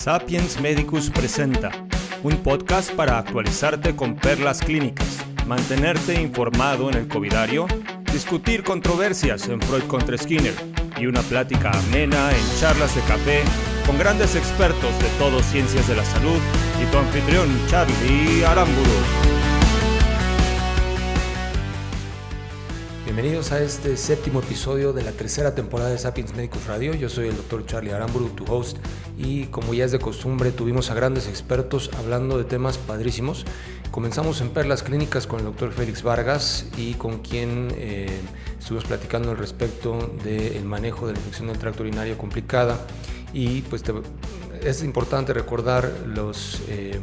Sapiens Medicus presenta un podcast para actualizarte con perlas clínicas, mantenerte informado en el covidario, discutir controversias en Freud contra Skinner y una plática amena en charlas de café con grandes expertos de todo ciencias de la salud y tu anfitrión Charlie Aramburu. Bienvenidos a este séptimo episodio de la tercera temporada de Sapiens Medicus Radio. Yo soy el doctor Charlie Aramburu, tu host, y como ya es de costumbre, tuvimos a grandes expertos hablando de temas padrísimos. Comenzamos en Perlas Clínicas con el doctor Félix Vargas y con quien eh, estuvimos platicando al respecto del manejo de la infección del tracto urinario complicada. Y pues es importante recordar los... Eh,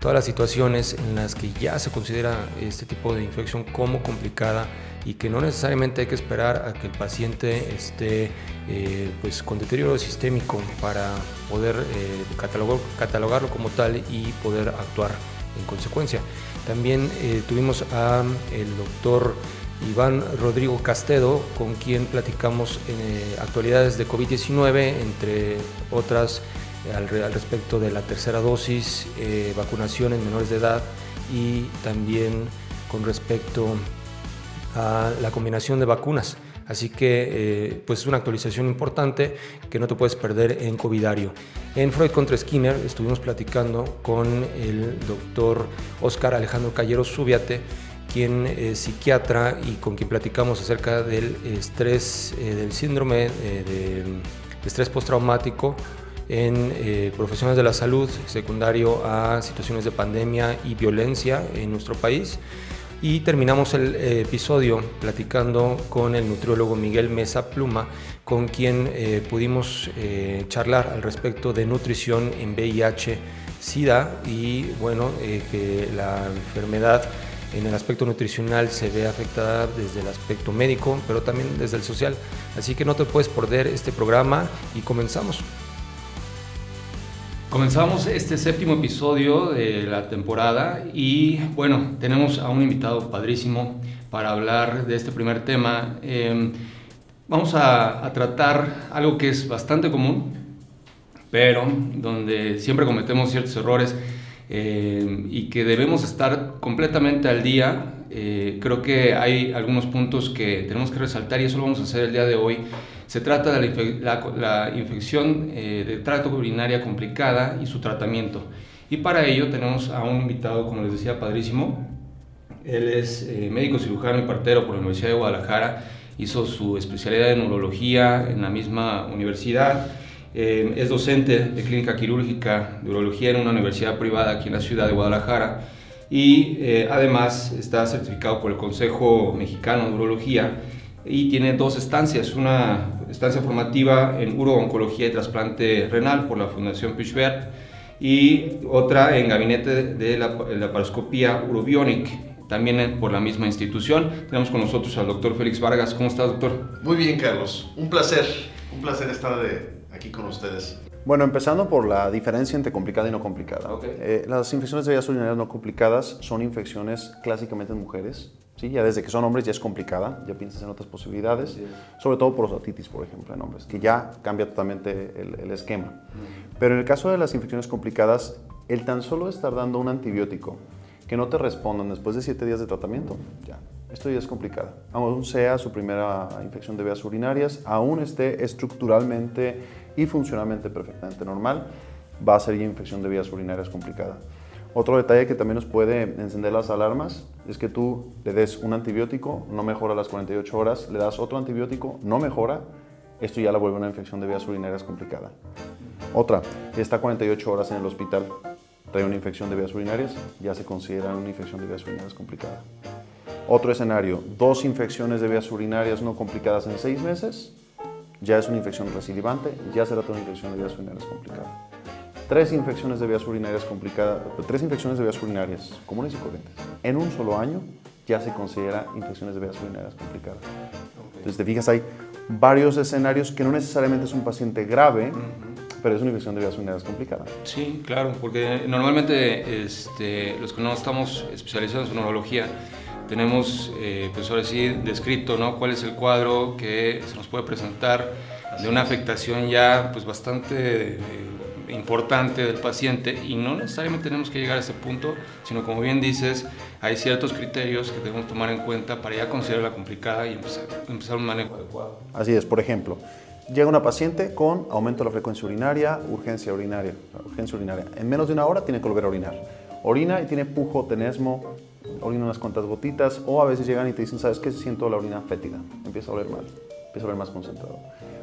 todas las situaciones en las que ya se considera este tipo de infección como complicada y que no necesariamente hay que esperar a que el paciente esté eh, pues con deterioro sistémico para poder eh, catalogarlo como tal y poder actuar en consecuencia. También eh, tuvimos a el doctor Iván Rodrigo Castedo, con quien platicamos actualidades de COVID-19, entre otras al, respecto de la tercera dosis, vacunación en menores de edad y también con respecto a la combinación de vacunas. Así que eh, pues es una actualización importante que no te puedes perder en Covidario. En Freud contra Skinner estuvimos platicando con el doctor Oscar Alejandro Callero Subiate, quien es psiquiatra y con quien platicamos acerca del estrés, eh, del síndrome eh, de estrés postraumático en profesionales de la salud, secundario a situaciones de pandemia y violencia en nuestro país. Y terminamos el eh, episodio platicando con el nutriólogo Miguel Mesa Pluma, con quien eh, pudimos eh, charlar al respecto de nutrición en VIH, SIDA y bueno, que la enfermedad en el aspecto nutricional se ve afectada desde el aspecto médico, pero también desde el social. Así que no te puedes perder este programa y comenzamos. Comenzamos este séptimo episodio de la temporada y bueno, tenemos a un invitado padrísimo para hablar de este primer tema. Em, vamos a, tratar algo que es bastante común, pero donde siempre cometemos ciertos errores em, y que debemos estar completamente al día. Eh, creo que hay algunos puntos que tenemos que resaltar y eso lo vamos a hacer el día de hoy se trata de la, infección eh, de tracto urinaria complicada y su tratamiento. Y para ello tenemos a un invitado, como les decía, padrísimo. Él es eh, médico cirujano y partero por la Universidad de Guadalajara. Hizo su especialidad en neurología en la misma universidad. Eh, es docente de clínica quirúrgica de urología en una universidad privada aquí en la ciudad de Guadalajara. Y además está certificado por el Consejo Mexicano de Urología y tiene dos estancias, una estancia formativa en urooncología y trasplante renal por la Fundación Pichbert y otra en gabinete de la, la paroscopía urobionic, también por la misma institución. Tenemos con nosotros al doctor Félix Vargas. ¿Cómo estás, doctor? Muy bien, Carlos. Un placer, un placer estar de aquí con ustedes. Bueno, empezando por la diferencia entre complicada y no complicada. Eh, las infecciones de vías urinarias no complicadas son infecciones clásicamente en mujeres. ¿sí? Ya desde que son hombres ya es complicada, ya piensas en otras posibilidades, sobre todo por prostatitis, por ejemplo, en hombres, que ya cambia totalmente el, esquema. Pero en el caso de las infecciones complicadas, el tan solo estar dando un antibiótico que no te respondan después de 7 días de tratamiento, ya, esto ya es complicado. Aún sea su primera infección de vías urinarias, aún esté estructuralmente y funcionalmente perfectamente normal, va a ser infección de vías urinarias complicada. Otro detalle que también nos puede encender las alarmas es que tú le des un antibiótico, no mejora a las 48 horas, le das otro antibiótico, no mejora, esto ya la vuelve una infección de vías urinarias complicada. Otra, está 48 horas en el hospital, trae una infección de vías urinarias, ya se considera una infección de vías urinarias complicada. Otro escenario, dos infecciones de vías urinarias no complicadas en seis meses, ya es una infección recidivante, ya será toda una infección de vías urinarias complicada. Tres infecciones de vías urinarias complicadas, tres infecciones de vías urinarias comunes y corrientes en un solo año ya se considera infecciones de vías urinarias complicadas. Entonces, te fijas, hay varios escenarios que no necesariamente es un paciente grave, pero es una infección de vías urinarias complicada. Sí, claro, porque normalmente este, los que no estamos especializados en neurología, tenemos, eh, pues ahora sí, descrito ¿no? cuál es el cuadro que se nos puede presentar de una afectación ya pues bastante eh, importante del paciente y no necesariamente tenemos que llegar a ese punto, sino como bien dices, hay ciertos criterios que debemos tomar en cuenta para ya considerarla complicada y empezar, empezar un manejo adecuado. Así es, por ejemplo, llega una paciente con aumento de la frecuencia urinaria, urgencia urinaria, urgencia urinaria. En menos de una hora tiene que volver a orinar. Orina y tiene pujo, tenesmo, orina unas cuantas gotitas o a veces llegan y te dicen, ¿sabes qué? Siento la orina fétida, empieza a oler mal, empieza a oler más concentrado.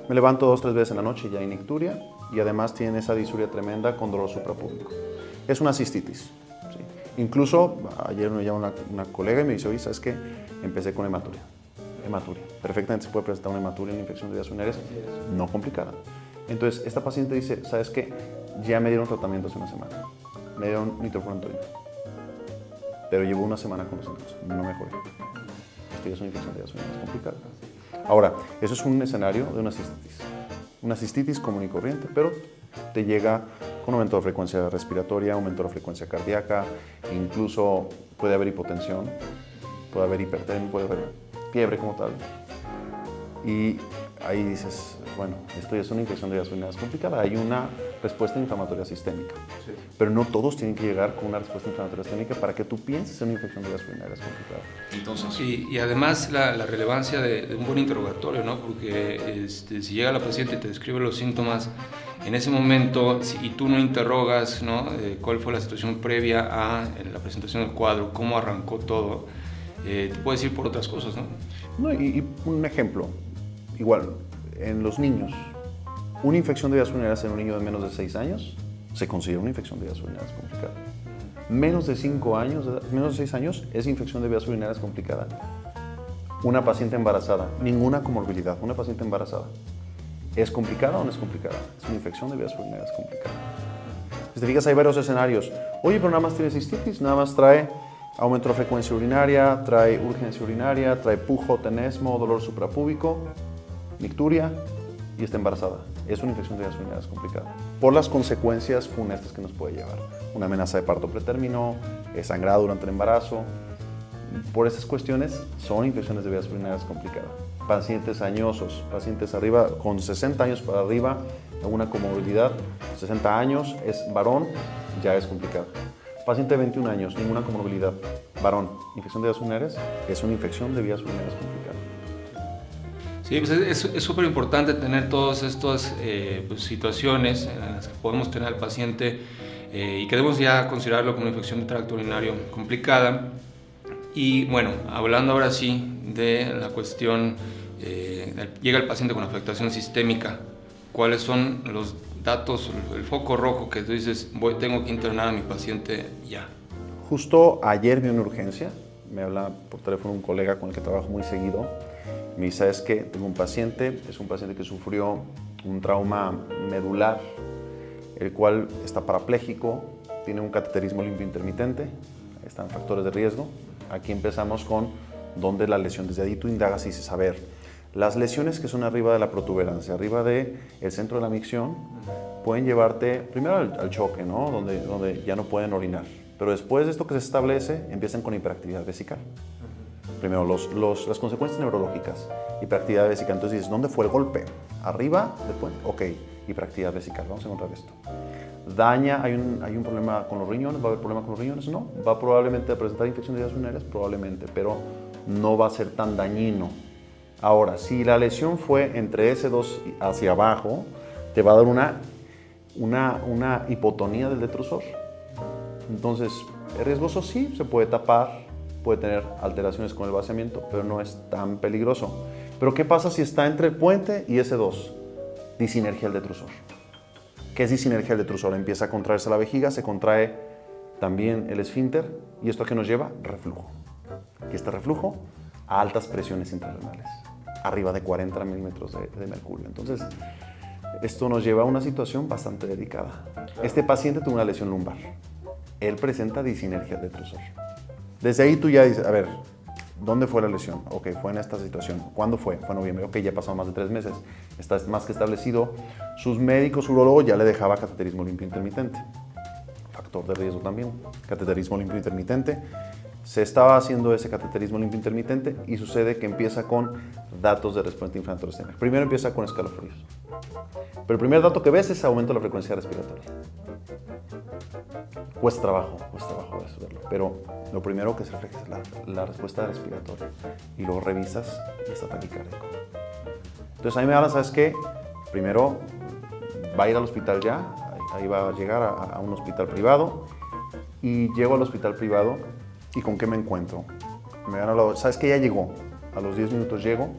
Me levanto dos, tres veces en la noche y ya hay nicturia y además tiene esa disuria tremenda con dolor suprapúbico. Es una cistitis. Incluso ayer me llama una, una, colega y me dice, oye, ¿sabes qué? Empecé con hematuria. Hematuria. Perfectamente se puede presentar una hematuria, una infección de vías urinarias no complicada. Entonces, esta paciente dice, ¿sabes qué? Ya me dieron tratamiento hace una semana. Me dieron nitrofurantoína. Pero llevo una semana con los síntomas. No mejoré. Esto ya es una infección de vías urinarias complicada. Ahora, eso es un escenario de una cistitis. Una cistitis común y corriente, pero te llega con aumento de frecuencia respiratoria, aumento de frecuencia cardíaca, incluso puede haber hipotensión, puede haber hipertermia, puede haber fiebre como tal. Y ahí dices, bueno, esto ya es una infección de vías urinarias complicada, hay una respuesta inflamatoria sistémica. Sí. Pero no todos tienen que llegar con una respuesta inflamatoria sistémica para que tú pienses en una infección de vías urinarias complicada. Entonces, y, y además la, la relevancia de, de, un buen interrogatorio, ¿no? Porque este, si llega la paciente y te describe los síntomas, en ese momento, si, y tú no interrogas, ¿no? Eh, ¿Cuál fue la situación previa a la presentación del cuadro? ¿Cómo arrancó todo? Eh, te puedes ir por otras cosas, ¿no? no y, y un ejemplo, igual, en los niños, una infección de vías urinarias en un niño de menos de 6 años se considera una infección de vías urinarias complicada. Menos de 5 años, menos de 6 años es infección de vías urinarias complicada. Una paciente embarazada, ninguna comorbilidad, una paciente embarazada. ¿Es complicada o no es complicada? Es una infección de vías urinarias complicada. Si te fijas, hay varios escenarios. Oye, pero nada más tiene cistitis, nada más trae aumento de frecuencia urinaria, trae urgencia urinaria, trae pujo, tenesmo, dolor suprapúbico, nicturia y está embarazada. Es una infección de vías urinarias complicada. Por las consecuencias funestas que nos puede llevar. Una amenaza de parto pretérmino, sangrado durante el embarazo. Por esas cuestiones son infecciones de vías urinarias complicadas. Pacientes añosos, pacientes arriba, con 60 años para arriba, alguna comorbilidad, 60 años, es varón, ya es complicado. Paciente de 21 años, ninguna comorbilidad, varón, infección de vías urinarias, es una infección de vías urinarias complicada. Sí, pues es súper importante tener todas estas eh, pues, situaciones en las que podemos tener al paciente eh, y que debemos ya considerarlo como una infección de tracto urinario complicada. Y bueno, hablando ahora sí de la cuestión, eh, llega el paciente con afectación sistémica, ¿cuáles son los datos, el foco rojo que tú dices, voy, tengo que internar a mi paciente ya? Justo ayer vi una urgencia, me habla por teléfono un colega con el que trabajo muy seguido, me dice, ¿sabes qué? Tengo un paciente, es un paciente que sufrió un trauma medular, el cual está parapléjico, tiene un cateterismo limpio intermitente, están factores de riesgo. Aquí empezamos con dónde la lesión, desde ahí tú indagas y dices, a ver, las lesiones que son arriba de la protuberancia, arriba del el centro de la micción, pueden llevarte primero al, choque, ¿no? Donde, donde ya no pueden orinar. Pero después de esto que se establece, empiezan con hiperactividad vesical. Primero, los, los, las consecuencias neurológicas, hiperactividad vesical. Entonces dices, ¿dónde fue el golpe? ¿Arriba? Después, ok, hiperactividad vesical. Vamos a encontrar esto. Daña, hay un, hay un problema con los riñones, ¿va a haber problema con los riñones? No. ¿Va probablemente a presentar infección de vías urinarias? Probablemente, pero no va a ser tan dañino. Ahora, si la lesión fue entre S2 hacia abajo, te va a dar una, una, una hipotonía del detrusor. Entonces, ¿es riesgoso? Sí, se puede tapar, puede tener alteraciones con el vaciamiento, pero no es tan peligroso. Pero ¿qué pasa si está entre el puente y S2? Disinergia del detrusor. ¿Qué es disinergia del detrusor? Empieza a contraerse la vejiga, se contrae también el esfínter y esto a qué nos lleva? Reflujo. Y este reflujo a altas presiones intrarrenales, arriba de 40 milímetros de, de mercurio. Entonces, esto nos lleva a una situación bastante delicada. Este paciente tuvo una lesión lumbar. Él presenta disinergia del detrusor. Desde ahí tú ya dices, a ver, ¿dónde fue la lesión? Ok, fue en esta situación. ¿Cuándo fue? Fue en noviembre. Ok, ya pasaron más de tres meses. Está más que establecido. Sus médicos, su urologo ya le dejaba cateterismo limpio intermitente. Factor de riesgo también. Cateterismo limpio intermitente. Se estaba haciendo ese cateterismo limpio intermitente y sucede que empieza con datos de respuesta inflamatoria. Primero empieza con escalofríos. Pero el primer dato que ves es aumento de la frecuencia respiratoria. Cuesta trabajo, cuesta trabajo verlo. Pero lo primero que se refleja es la, respuesta respiratoria. Y luego revisas y está taquicárdico. Entonces a mí me hablan, ¿sabes qué? Primero va a ir al hospital ya, ahí va a llegar a un hospital privado. Y llego al hospital privado y ¿con qué me encuentro? Me han hablado, ¿sabes qué? Ya llegó. A los 10 minutos llego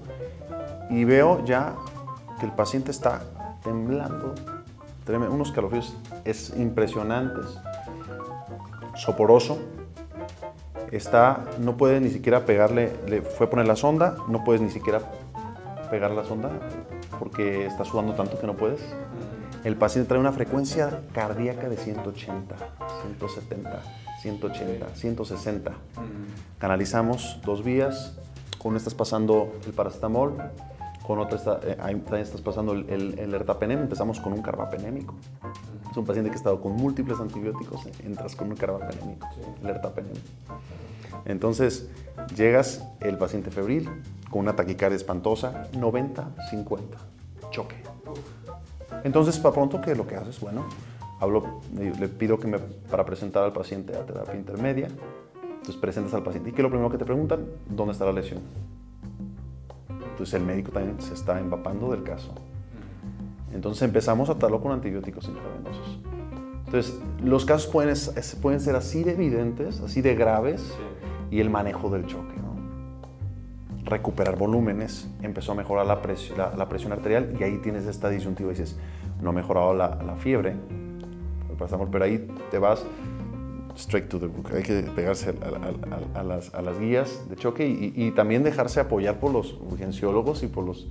y veo ya que el paciente está temblando, tremendo, unos calofríos es impresionantes, soporoso, está, no puede ni siquiera pegarle, le fue a poner la sonda, no puedes ni siquiera pegar la sonda porque está sudando tanto que no puedes. El paciente trae una frecuencia cardíaca de 180, 170, 180, 160. Canalizamos dos vías, con una estás pasando el paracetamol, con otra está, eh, también estás pasando el, el, el, ertapenem, empezamos con un carbapenémico. Es un paciente que ha estado con múltiples antibióticos, entras con un carbapenémico, el ertapenem. Entonces, llegas el paciente febril con una taquicardia espantosa, 90-50, choque. Entonces, para pronto, ¿qué es lo que haces? Bueno, hablo, le pido que me, para presentar al paciente a terapia intermedia, entonces presentas al paciente y ¿qué es lo primero que te preguntan? ¿Dónde está la lesión? Entonces el médico también se está empapando del caso. Entonces empezamos a tratarlo con antibióticos intravenosos. Entonces los casos pueden, pueden ser así de evidentes, así de graves, sí. y el manejo del choque. ¿no? Recuperar volúmenes, empezó a mejorar la, pres la, la, presión arterial y ahí tienes esta disyuntiva y dices, no ha mejorado la, la fiebre, pero ahí te vas straight to the book. Hay que pegarse a, las, guías de choque y, también dejarse apoyar por los urgenciólogos y por los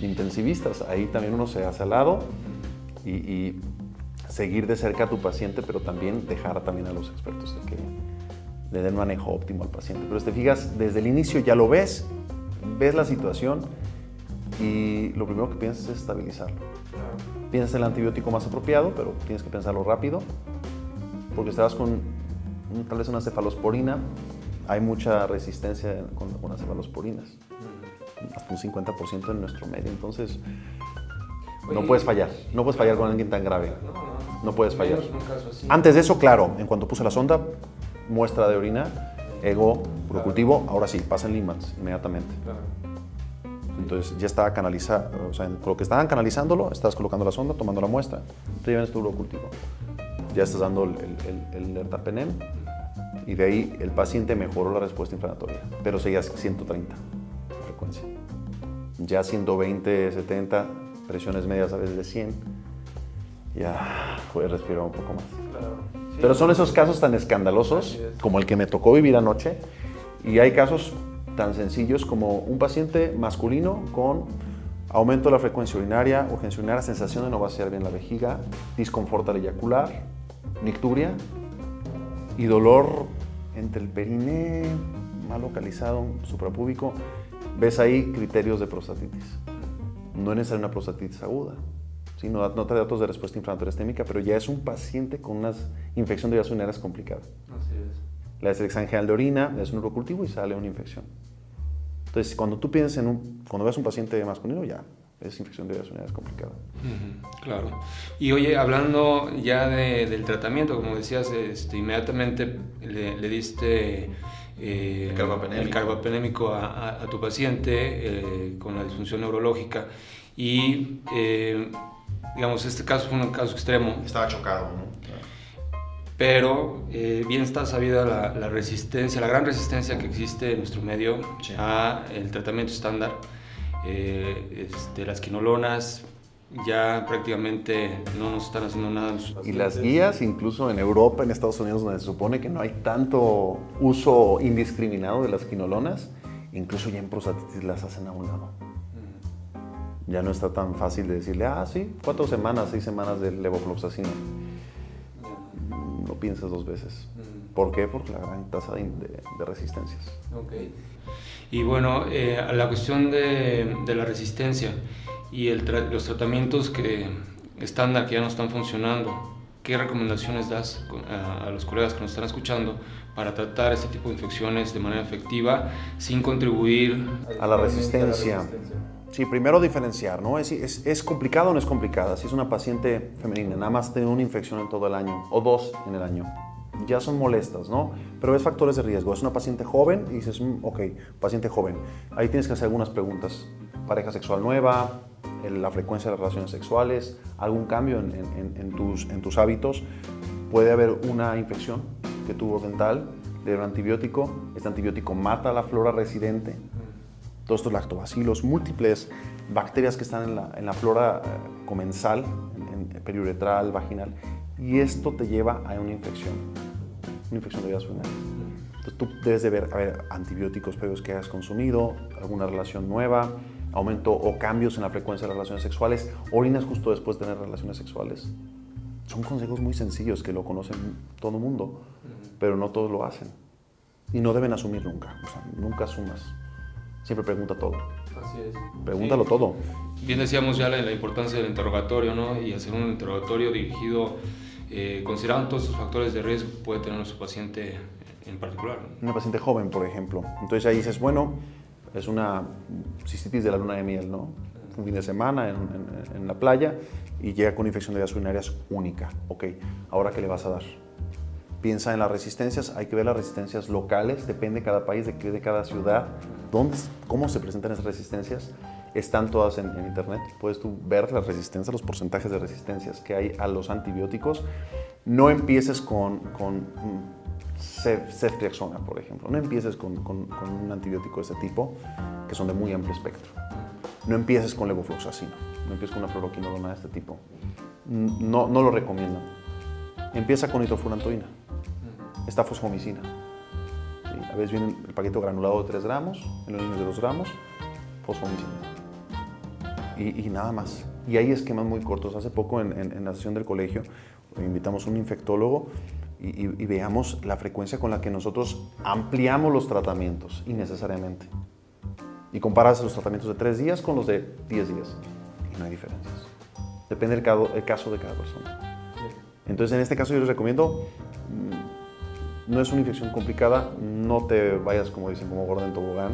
intensivistas. Ahí también uno se hace al lado y, seguir de cerca a tu paciente, pero también dejar también a los expertos de que le den manejo óptimo al paciente. Pero te fijas, desde el inicio ya lo ves, ves la situación y lo primero que piensas es estabilizarlo. Piensas el antibiótico más apropiado, pero tienes que pensarlo rápido, porque estabas con tal vez una cefalosporina, hay mucha resistencia con, con las cefalosporinas, hasta un 50% en nuestro medio, entonces no puedes fallar, no puedes fallar con alguien tan grave, no puedes fallar. Antes de eso, claro, en cuanto puse la sonda, muestra de orina, ego, cultivo, ahora sí, pasan Limans inmediatamente. Entonces ya estaba canalizado, o sea, con lo que estaban canalizándolo, estás colocando la sonda, tomando la muestra, te llevan tu cultivo ya estás dando el, el, el, ertapenem y de ahí el paciente mejoró la respuesta inflamatoria, pero seguía 130 de frecuencia. Ya 120, 70, presiones medias a veces de 100, ya puedes respirar un poco más. Claro. Sí, pero son esos casos tan escandalosos como el que me tocó vivir anoche y hay casos tan sencillos como un paciente masculino con aumento de la frecuencia urinaria, urgencia urinaria, sensación de no vaciar bien la vejiga, disconfort al eyacular, nicturia y dolor entre el periné mal localizado, suprapúbico. Ves ahí criterios de prostatitis. No es necesaria una prostatitis aguda, sino no trae datos de respuesta inflamatoria sistémica, pero ya es un paciente con una infección de vías urinarias complicada. Así es. Le haces el de orina, le haces un urocultivo y sale una infección. Entonces, cuando tú piensas en un, cuando ves un paciente masculino, ya es infección de vías urinarias complicada. Uh claro. Y oye, hablando ya de, del tratamiento, como decías, este, inmediatamente le, le diste eh, el carbapenémico, el carbapenémico a, a, a, tu paciente eh, con la disfunción neurológica y, eh, digamos, este caso fue un caso extremo. Estaba chocado, ¿no? Pero eh, bien está sabida la, la, resistencia, la gran resistencia que existe en nuestro medio sí. a el tratamiento estándar eh, este, las quinolonas ya prácticamente no nos están haciendo nada. Y las guías, incluso en Europa, en Estados Unidos, donde se supone que no hay tanto uso indiscriminado de las quinolonas, incluso ya en prostatitis las hacen a un lado. Ya no está tan fácil de decirle, ah, sí, cuatro semanas, seis semanas de levofloxacina. No piensas dos veces. Mm. ¿Por qué? Porque la gran tasa de, de, de resistencias. Okay. Y bueno, eh, la cuestión de, de, la resistencia y el tra los tratamientos que estándar que ya no están funcionando, ¿qué ¿qué recomendaciones das a, los colegas que nos están escuchando para tratar este tipo de infecciones de manera efectiva sin contribuir a la resistencia? Sí, primero diferenciar, ¿no? Es, es, es complicado o no es complicada. Si es una paciente femenina, nada más tiene una infección en todo el año o dos en el año, ya son molestas, ¿no? Pero ves factores de riesgo. Es una paciente joven y dices, mm, ok, paciente joven. Ahí tienes que hacer algunas preguntas. Pareja sexual nueva, la frecuencia de las relaciones sexuales, algún cambio en, tus, hábitos. Puede haber una infección que tuvo dental, de un antibiótico. Este antibiótico mata la flora residente. Todos estos lactobacilos, múltiples bacterias que están en la, en la flora eh, comensal, en, periuretral, vaginal. Y esto te lleva a una infección, una infección de vías urinarias. Entonces tú debes de ver, a ver, antibióticos previos que hayas consumido, alguna relación nueva, aumento o cambios en la frecuencia de las relaciones sexuales, orinas justo después de tener relaciones sexuales. Son consejos muy sencillos que lo conocen todo el mundo, pero no todos lo hacen. Y no deben asumir nunca, o sea, nunca asumas. Siempre pregunta todo. Así es. Pregúntalo todo. Bien decíamos ya la, importancia del interrogatorio, ¿no? Y hacer un interrogatorio dirigido, eh, considerando todos estos factores de riesgo que puede tener nuestro paciente en particular. Una paciente joven, por ejemplo. Entonces ahí dices, bueno, es una cistitis de la luna de miel, ¿no? Un fin de semana en, en, la playa y llega con infección de vías urinarias única. Ok, ¿ahora qué le vas a dar? Piensa en las resistencias, hay que ver las resistencias locales, depende de cada país, de, de cada ciudad, dónde, cómo se presentan esas resistencias. Están todas en, internet, puedes tú ver las resistencias, los porcentajes de resistencias que hay a los antibióticos. No empieces con, con ceftriaxona, por ejemplo. No empieces con, un antibiótico de ese tipo, que son de muy amplio espectro. No empieces con levofloxacino, no empieces con una fluoroquinolona de este tipo. No, no lo recomiendo. Empieza con nitrofurantoína. Esta fosfomicina. A veces viene el paquete granulado de 3 gramos, en los niños de 2 gramos, fosfomicina. Y, y, nada más. Y hay esquemas muy cortos. Hace poco en, en la sesión del colegio invitamos a un infectólogo y, veamos la frecuencia con la que nosotros ampliamos los tratamientos innecesariamente. Y comparas los tratamientos de 3 días con los de 10 días. Y no hay diferencias. Depende del caso, el caso de cada persona. Entonces, en este caso yo les recomiendo, mm, no es una infección complicada, no te vayas, como dicen, como gordo en tobogán.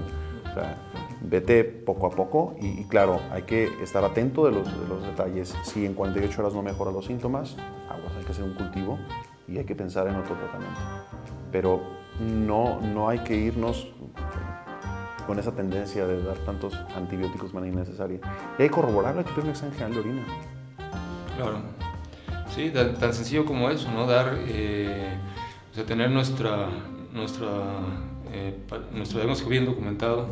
O sea, vete poco a poco y, claro, hay que estar atento de los, de los detalles. Si en 48 horas no mejora los síntomas, aguas, hay que hacer un cultivo y hay que pensar en otro tratamiento. Pero no, no hay que irnos con esa tendencia de dar tantos antibióticos de manera innecesaria. Y hay que corroborarlo, hay que pedir un examen general de orina. Claro. Sí, tan, sencillo como eso, ¿no? Dar, eh, o sea, tener nuestra, nuestra, eh, nuestro diagnóstico bien documentado,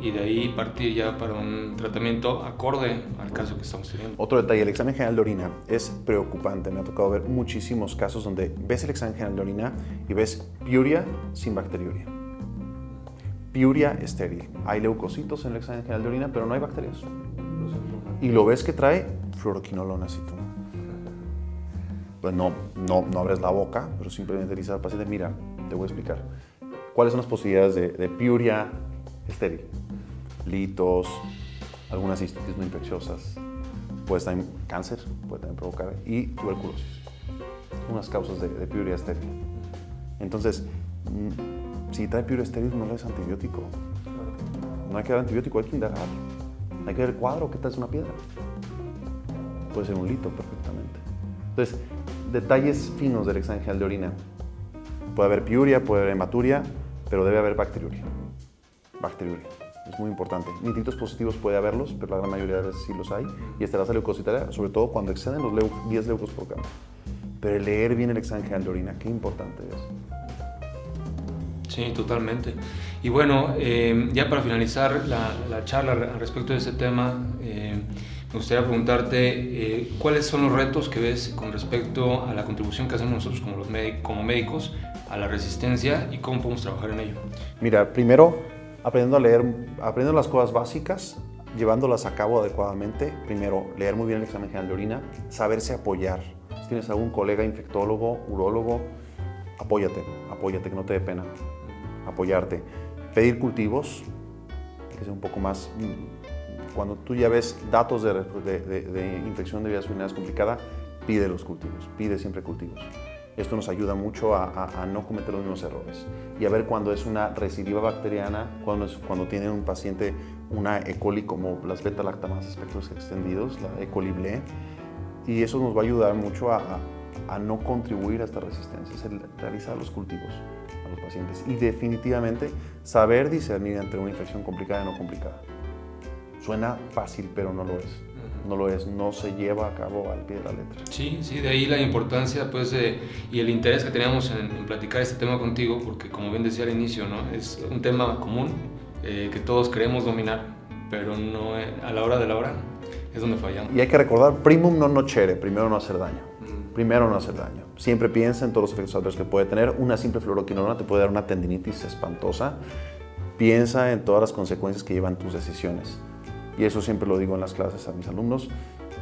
y de ahí partir ya para un tratamiento acorde al caso que estamos teniendo. Otro detalle, el examen general de orina es preocupante. Me ha tocado ver muchísimos casos donde ves el examen general de orina y ves piuria sin bacteriuria. Piuria estéril. Hay leucocitos en el examen general de orina, pero no hay bacterias. Y lo ves que trae fluoroquinolonas y tú. Pues no, no, no abres la boca, pero simplemente dices al paciente, mira, te voy a explicar. ¿Cuáles son las posibilidades de, de piuria estéril. Litos, algunas cistitis no infecciosas, puede estar en cáncer, puede también provocar, y tuberculosis. Unas causas de, de piuria estéril. Entonces, mm, si trae piuria estéril, no le es antibiótico. No hay que dar antibiótico, hay que indagar. Hay que ver el cuadro, ¿qué tal es una piedra? Puede ser un lito perfectamente. Entonces, detalles finos del examen de orina. Puede haber piuria, puede haber hematuria, pero debe haber bacteriuria bacteriuria. Es muy importante. Nitritos positivos puede haberlos, pero la gran mayoría de veces sí los hay. Y esterasa leucocitaria, sobre todo cuando exceden los 10 leucos por gramo. Pero leer bien el examen general de orina, qué importante es. Sí, totalmente. Y bueno, eh, ya para finalizar la, la, charla respecto de ese tema, eh, me gustaría preguntarte eh, cuáles son los retos que ves con respecto a la contribución que hacemos nosotros como, los como médicos a la resistencia y cómo podemos trabajar en ello. Mira, primero aprendiendo a leer, aprendiendo las cosas básicas, llevándolas a cabo adecuadamente. Primero, leer muy bien el examen general de orina, saberse apoyar. Si tienes algún colega infectólogo, urólogo, apóyate, apóyate, que no te dé pena, apoyarte. Pedir cultivos, que sea un poco más... Cuando tú ya ves datos de, de, de infección de vías urinarias complicada, pide los cultivos, pide siempre cultivos. Esto nos ayuda mucho a, no cometer los mismos errores y a ver cuando es una recidiva bacteriana, cuando, es, cuando tiene un paciente una E. coli como las beta-lactamases espectros extendidos, la E. coli ble, y eso nos va a ayudar mucho a, a no contribuir a esta resistencia, es el realizar los cultivos a los pacientes y definitivamente saber discernir entre una infección complicada y no complicada. Suena fácil, pero no lo es no lo es, no se lleva a cabo al pie de la letra. Sí, sí, de ahí la importancia pues, y el interés que teníamos en, platicar este tema contigo, porque como bien decía al inicio, ¿no? es un tema común eh, que todos queremos dominar, pero no eh, a la hora de la hora es donde fallamos. Y hay que recordar, primum non nocere, primero no hacer daño. Mm. Primero no hacer daño. Siempre piensa en todos los efectos adversos que puede tener. Una simple fluoroquinolona te puede dar una tendinitis espantosa. Piensa en todas las consecuencias que llevan tus decisiones y eso siempre lo digo en las clases a mis alumnos,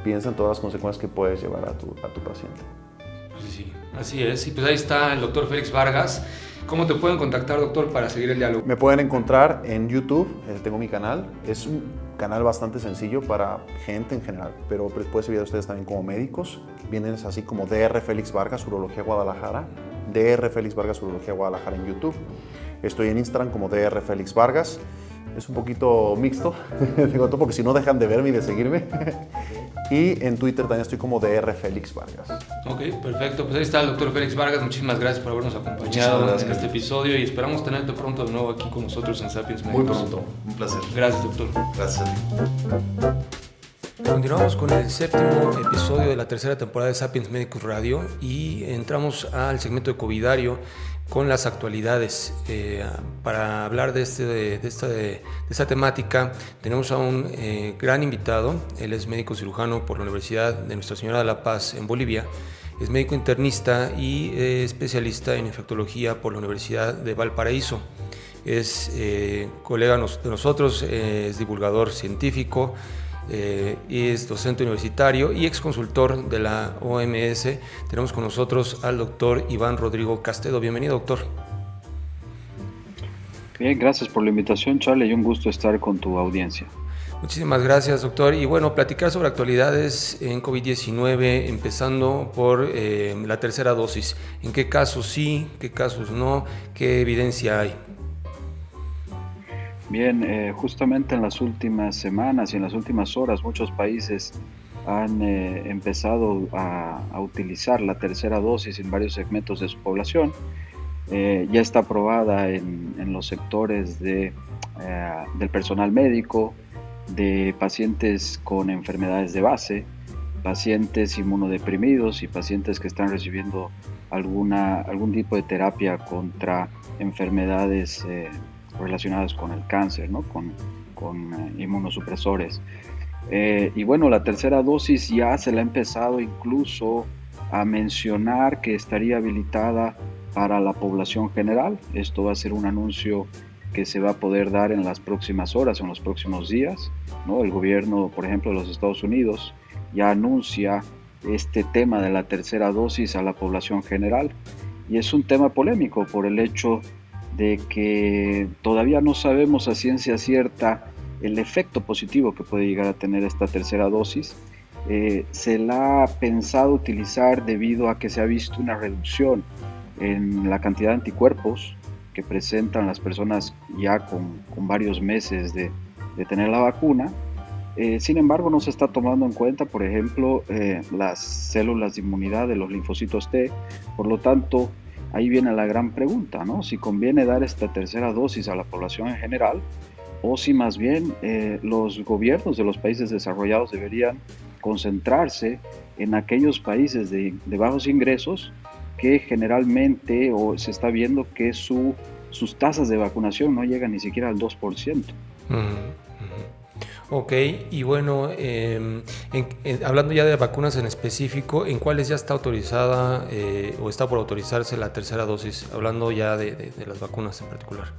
piensa en todas las consecuencias que puedes llevar a tu, a tu paciente. Pues sí, así es. Y pues ahí está el doctor Félix Vargas. ¿Cómo te pueden contactar, doctor, para seguir el diálogo? Me pueden encontrar en YouTube, eh, tengo mi canal. Es un canal bastante sencillo para gente en general, pero puede servir a ustedes también como médicos. Vienen así como DR Félix Vargas, Urología Guadalajara. DR Félix Vargas, Urología Guadalajara en YouTube. Estoy en Instagram como DR Félix Vargas es un poquito mixto, digo porque si no dejan de verme y de seguirme. y en Twitter también estoy como DR Félix Vargas. Ok, perfecto. Pues ahí está el doctor Félix Vargas. Muchísimas gracias por habernos acompañado en este episodio y esperamos tenerte pronto de nuevo aquí con nosotros en Sapiens Muy pronto, un placer. Gracias, doctor. Gracias a ti. Continuamos con el séptimo episodio de la tercera temporada de Sapiens Medicus Radio y entramos al segmento de Covidario con las actualidades. Eh, para hablar de, este, de, esta, de, esta, temática tenemos a un eh, gran invitado. Él es médico cirujano por la Universidad de Nuestra Señora de la Paz en Bolivia. Es médico internista y eh, especialista en infectología por la Universidad de Valparaíso. Es colega de nosotros, es divulgador científico, eh, es docente universitario y ex consultor de la OMS. Tenemos con nosotros al doctor Iván Rodrigo Castedo. Bienvenido, doctor. Bien, gracias por la invitación, Charlie, y un gusto estar con tu audiencia. Muchísimas gracias, doctor. Y bueno, platicar sobre actualidades en COVID-19, empezando por eh, la tercera dosis. ¿En qué casos sí, qué casos no? ¿Qué evidencia hay? Bien, eh, justamente en las últimas semanas y en las últimas horas muchos países han eh, empezado a, utilizar la tercera dosis en varios segmentos de su población. Eh, ya está aprobada en, los sectores de, del personal médico, de pacientes con enfermedades de base, pacientes inmunodeprimidos y pacientes que están recibiendo alguna, algún tipo de terapia contra enfermedades relacionadas con el cáncer, ¿no? con, con eh, inmunosupresores. Eh, y bueno, la tercera dosis ya se le ha empezado incluso a mencionar que estaría habilitada para la población general. Esto va a ser un anuncio que se va a poder dar en las próximas horas, en los próximos días. ¿no? El gobierno, por ejemplo, de los Estados Unidos ya anuncia este tema de la tercera dosis a la población general. Y es un tema polémico por el hecho de que todavía no sabemos a ciencia cierta el efecto positivo que puede llegar a tener esta tercera dosis. Eh, se la ha pensado utilizar debido a que se ha visto una reducción en la cantidad de anticuerpos que presentan las personas ya con, varios meses de, tener la vacuna. Eh, sin embargo, no se está tomando en cuenta, por ejemplo, eh, las células de inmunidad de los linfocitos T. Por lo tanto, ahí viene la gran pregunta, ¿no? Si conviene dar esta tercera dosis a la población en general o si más bien eh, los gobiernos de los países desarrollados deberían concentrarse en aquellos países de, bajos ingresos que generalmente o se está viendo que su, sus tasas de vacunación no llegan ni siquiera al 2%. Ok, y bueno, em, hablando ya de vacunas en específico, ¿en cuáles ya está autorizada eh, o está por autorizarse la tercera dosis? Hablando ya de, las vacunas en particular.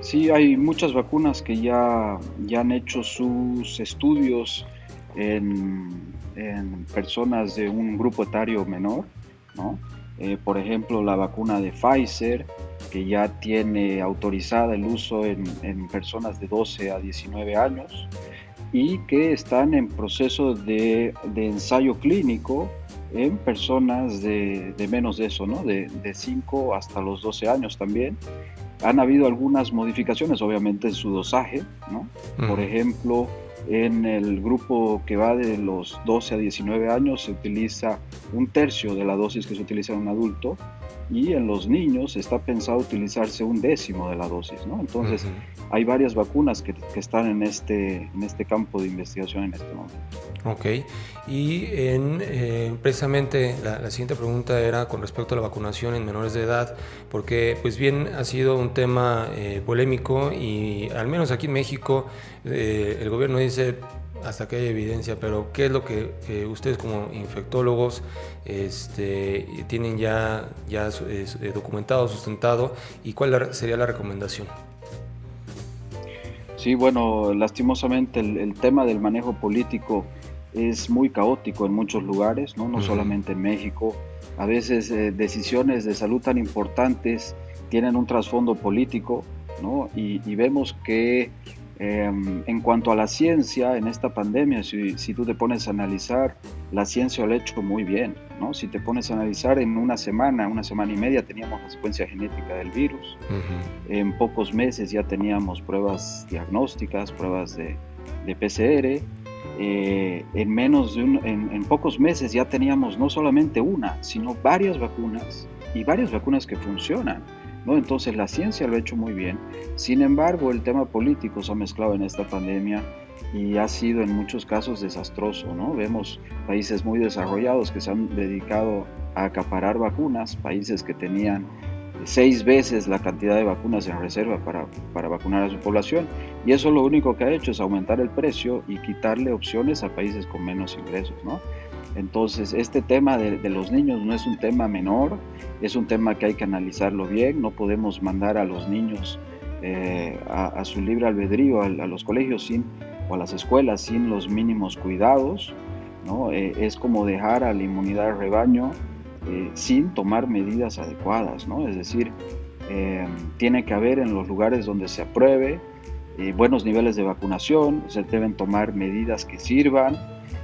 Sí, hay muchas vacunas que ya, ya han hecho sus estudios en, personas de un grupo etario menor, ¿no? Eh, por ejemplo, la vacuna de Pfizer, que ya tiene autorizada el uso en, personas de 12 a 19 años. y que están en proceso de, ensayo clínico en personas de, menos de eso, ¿no? de, de 5 hasta los 12 años también. Han habido algunas modificaciones, obviamente, en su dosaje. ¿no? Por ejemplo, en el grupo que va de los 12 a 19 años se utiliza un tercio de la dosis que se utiliza en un adulto y en los niños está pensado utilizarse un décimo de la dosis, ¿no? Entonces, hay varias vacunas que, que, están en este, en este campo de investigación en este momento. Ok, y en, eh, precisamente la, siguiente pregunta era con respecto a la vacunación en menores de edad, porque pues bien ha sido un tema eh, polémico y al menos aquí en México eh, el gobierno dice hasta que haya evidencia, pero ¿qué es lo que ustedes como infectólogos este, tienen ya, ya eh, documentado, sustentado y cuál sería la recomendación? Sí, bueno, lastimosamente el, tema del manejo político es muy caótico en muchos lugares, no, no solamente en México. A veces eh, decisiones de salud tan importantes tienen un trasfondo político, ¿no? y, y vemos que Em, en cuanto a la ciencia, en esta pandemia, si, si, tú te pones a analizar, la ciencia lo ha hecho muy bien, ¿no? Si te pones a analizar, en una semana, una semana y media teníamos la secuencia genética del virus, en pocos meses ya teníamos pruebas diagnósticas, pruebas de, de PCR, eh, en menos de un, en, en pocos meses ya teníamos no solamente una, sino varias vacunas y varias vacunas que funcionan. Entonces la ciencia lo ha hecho muy bien. Sin embargo, el tema político se ha mezclado en esta pandemia y ha sido en muchos casos desastroso, ¿no? Vemos países muy desarrollados que se han dedicado a acaparar vacunas, países que tenían seis veces la cantidad de vacunas en reserva para, para, vacunar a su población y eso lo único que ha hecho es aumentar el precio y quitarle opciones a países con menos ingresos, ¿no? Entonces, este tema de, los niños no es un tema menor, es un tema que hay que analizarlo bien, no podemos mandar a los niños eh, a, su libre albedrío a, los colegios sin, o a las escuelas sin los mínimos cuidados, ¿no? Eh, es como dejar a la inmunidad de rebaño eh, sin tomar medidas adecuadas, ¿no? es decir, tiene que haber en los lugares donde se apruebe buenos niveles de vacunación, se deben tomar medidas que sirvan,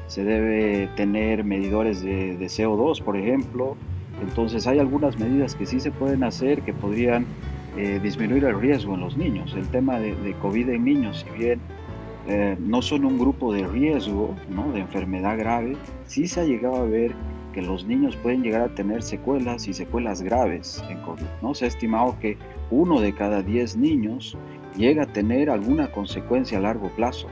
se debe tener medidores de, CO2, por ejemplo. Entonces hay algunas medidas que sí se pueden hacer que podrían eh, disminuir el riesgo en los niños. El tema de, COVID en niños, si bien eh, no son un grupo de riesgo ¿no? de enfermedad grave, sí se ha llegado a ver que los niños pueden llegar a tener secuelas y secuelas graves en COVID. ¿no? Se ha estimado que uno de cada diez niños llega a tener alguna consecuencia a largo plazo.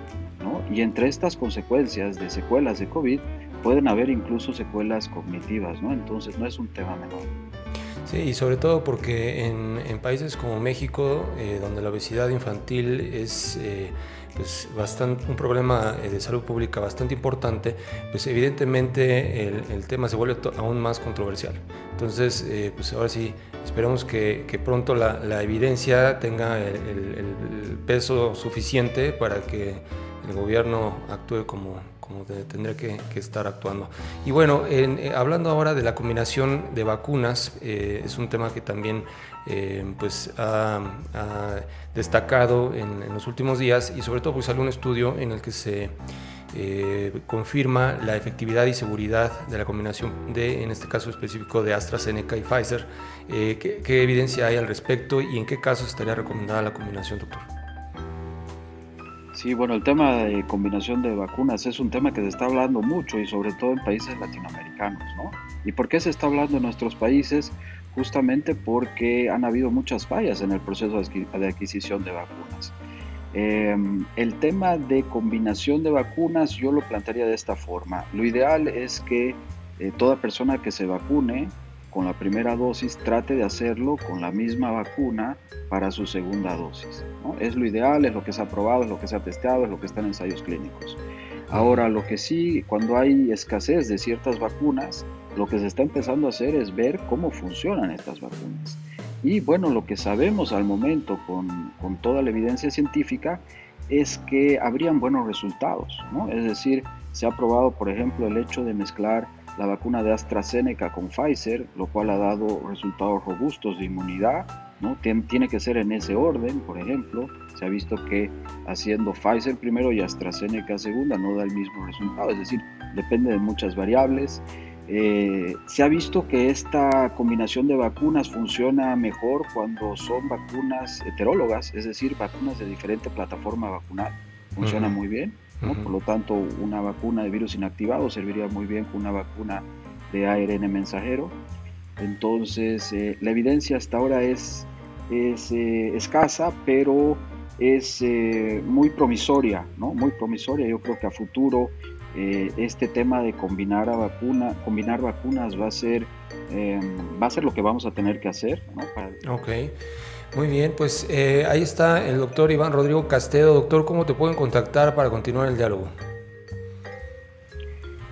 Y entre estas consecuencias de secuelas de COVID pueden haber incluso secuelas cognitivas, ¿no? Entonces no es un tema menor. Sí, y sobre todo porque en, países como México, eh, donde la obesidad infantil es eh, pues bastante, un problema eh, de salud pública bastante importante, pues evidentemente el, tema se vuelve aún más controversial. Entonces, pues ahora sí, esperamos que, que pronto la, la, evidencia tenga el, el peso suficiente para que el gobierno actúe como, como tendría que, estar actuando. Y bueno, eh, hablando ahora de la combinación de vacunas, eh, es un tema que también eh, pues ha, destacado en, los últimos días y sobre todo pues salió un estudio en el que se confirma la efectividad y seguridad de la combinación de, en este caso específico, de AstraZeneca y Pfizer. ¿qué, ¿Qué evidencia hay al respecto y en qué casos estaría recomendada la combinación, doctor? Sí, bueno, el tema de combinación de vacunas es un tema que se está hablando mucho y sobre todo en países latinoamericanos, ¿no? ¿Y por qué se está hablando en nuestros países? Justamente porque han habido muchas fallas en el proceso de adquisición de vacunas. Em, el tema de combinación de vacunas yo lo plantearía de esta forma. Lo ideal es que eh, toda persona que se vacune con la primera dosis trate de hacerlo con la misma vacuna para su segunda dosis. Es lo ideal, es lo que se ha probado, es lo que se ha testeado, es lo que está en ensayos clínicos. Ahora, lo que sí, cuando hay escasez de ciertas vacunas, lo que se está empezando a hacer es ver cómo funcionan estas vacunas. Y bueno, lo que sabemos al momento con, con toda la evidencia científica es que habrían buenos resultados. ¿no? Es decir, se ha probado, por ejemplo, el hecho de mezclar la vacuna de AstraZeneca con Pfizer, lo cual ha dado resultados robustos de inmunidad. ¿no? Tiene que ser en ese orden, por ejemplo. Se ha visto que haciendo Pfizer primero y AstraZeneca segunda no da el mismo resultado, es decir, depende de muchas variables. Eh, se ha visto que esta combinación de vacunas funciona mejor cuando son vacunas heterólogas, es decir, vacunas de diferente plataforma vacunal. Funciona muy bien. Por lo tanto, una vacuna de virus inactivado serviría muy bien con una vacuna de ARN mensajero. Entonces, eh, la evidencia hasta ahora es, es eh, escasa, pero es muy promisoria, ¿no? Muy promisoria. Yo creo que a futuro eh, este tema de combinar, a vacuna, combinar vacunas va a, ser, va a ser lo que vamos a tener que hacer. ¿no? Ok, muy bien, pues eh, ahí está el doctor Iván Rodrigo Castedo. Doctor, ¿cómo te pueden contactar para continuar el diálogo?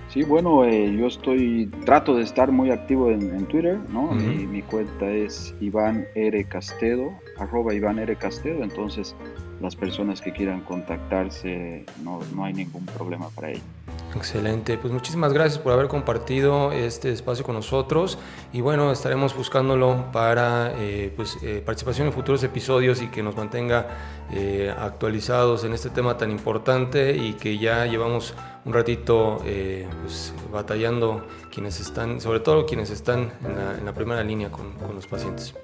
Sí, bueno, eh, yo estoy, trato de estar muy activo en, Twitter, ¿no? mi, mi, cuenta es Iván R. Castedo, arroba Iván R. Castedo, entonces las personas que quieran contactarse no, no hay ningún problema para ello. Excelente, pues muchísimas gracias por haber compartido este espacio con nosotros y bueno, estaremos buscándolo para eh, pues, eh, participación en futuros episodios y que nos mantenga eh, actualizados en este tema tan importante y que ya llevamos un ratito pues, batallando quienes están, sobre todo quienes están en la, primera línea con, con los pacientes.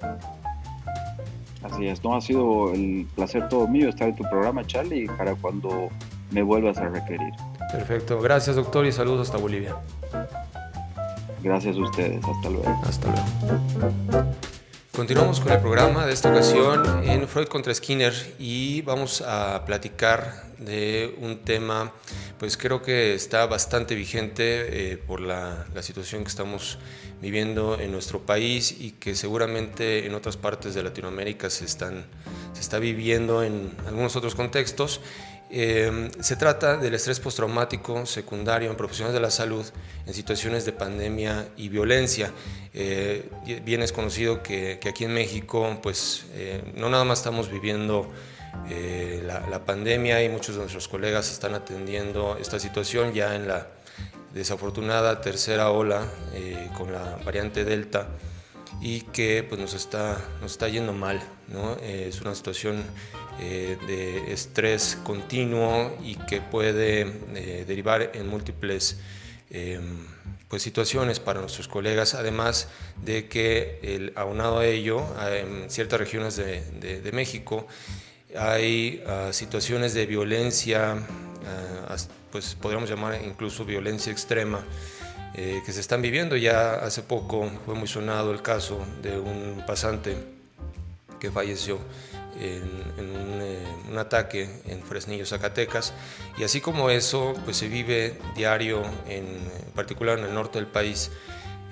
Así es, no ha sido el placer todo mío estar en tu programa, Charlie, para cuando me vuelvas a requerir. Perfecto, gracias doctor y saludos hasta Bolivia. Gracias a ustedes, hasta luego. Hasta luego. Continuamos con el programa de esta ocasión en Freud contra Skinner y vamos a platicar de un tema, pues creo que está bastante vigente eh, por la, la, situación que estamos viviendo en nuestro país y que seguramente en otras partes de Latinoamérica se, están, se está viviendo en algunos otros contextos Em, se trata del estrés postraumático secundario en profesionales de la salud en situaciones de pandemia y violencia. Eh, bien es conocido que, aquí en México, pues eh, no nada más estamos viviendo eh, la, pandemia y muchos de nuestros colegas están atendiendo esta situación ya en la desafortunada tercera ola con la variante Delta y que pues, nos, está, nos está yendo mal. ¿no? es una situación eh, de estrés continuo y que puede eh, derivar en múltiples em, pues, situaciones para nuestros colegas, además de que el, aunado a ello, en ciertas regiones de, México hay ah, situaciones de violencia, ah, pues podríamos llamar incluso violencia extrema, eh, que se están viviendo. Ya hace poco fue muy sonado el caso de un pasante que falleció en, eh, un, ataque en Fresnillo, Zacatecas. Y así como eso, pues se vive diario, en, particular en el norte del país,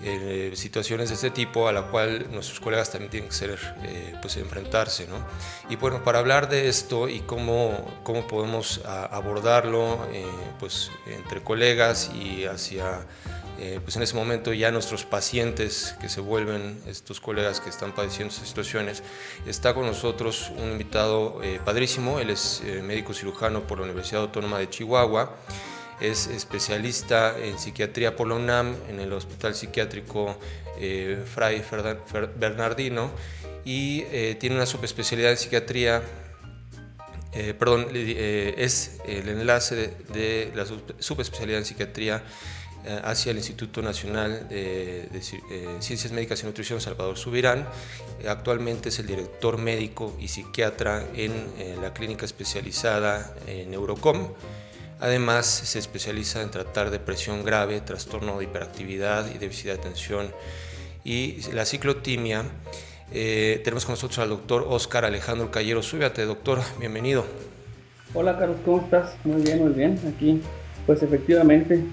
eh, situaciones de este tipo a la cual nuestros colegas también tienen que ser, eh, pues enfrentarse. ¿no? Y bueno, para hablar de esto y cómo, cómo podemos abordarlo pues entre colegas y hacia eh, pues en ese momento ya nuestros pacientes que se vuelven estos colegas que están padeciendo estas situaciones, está con nosotros un invitado eh, padrísimo, él es eh, médico cirujano por la Universidad Autónoma de Chihuahua, es especialista en psiquiatría por la UNAM, en el Hospital Psiquiátrico Fray Bernardino y tiene una subespecialidad en psiquiatría perdón, es el enlace de, la subespecialidad en psiquiatría eh, hacia el Instituto Nacional de, eh, Ciencias Médicas y Nutrición Salvador Subirán. Eh, actualmente es el director médico y psiquiatra en la clínica especializada en Neurocom. Además, se especializa en tratar depresión grave, trastorno de hiperactividad y déficit de atención y la ciclotimia. tenemos con nosotros al doctor Oscar Alejandro Callero. Súbate, doctor, bienvenido. Hola, Carlos, ¿cómo estás? Muy bien, muy bien. Aquí, pues efectivamente,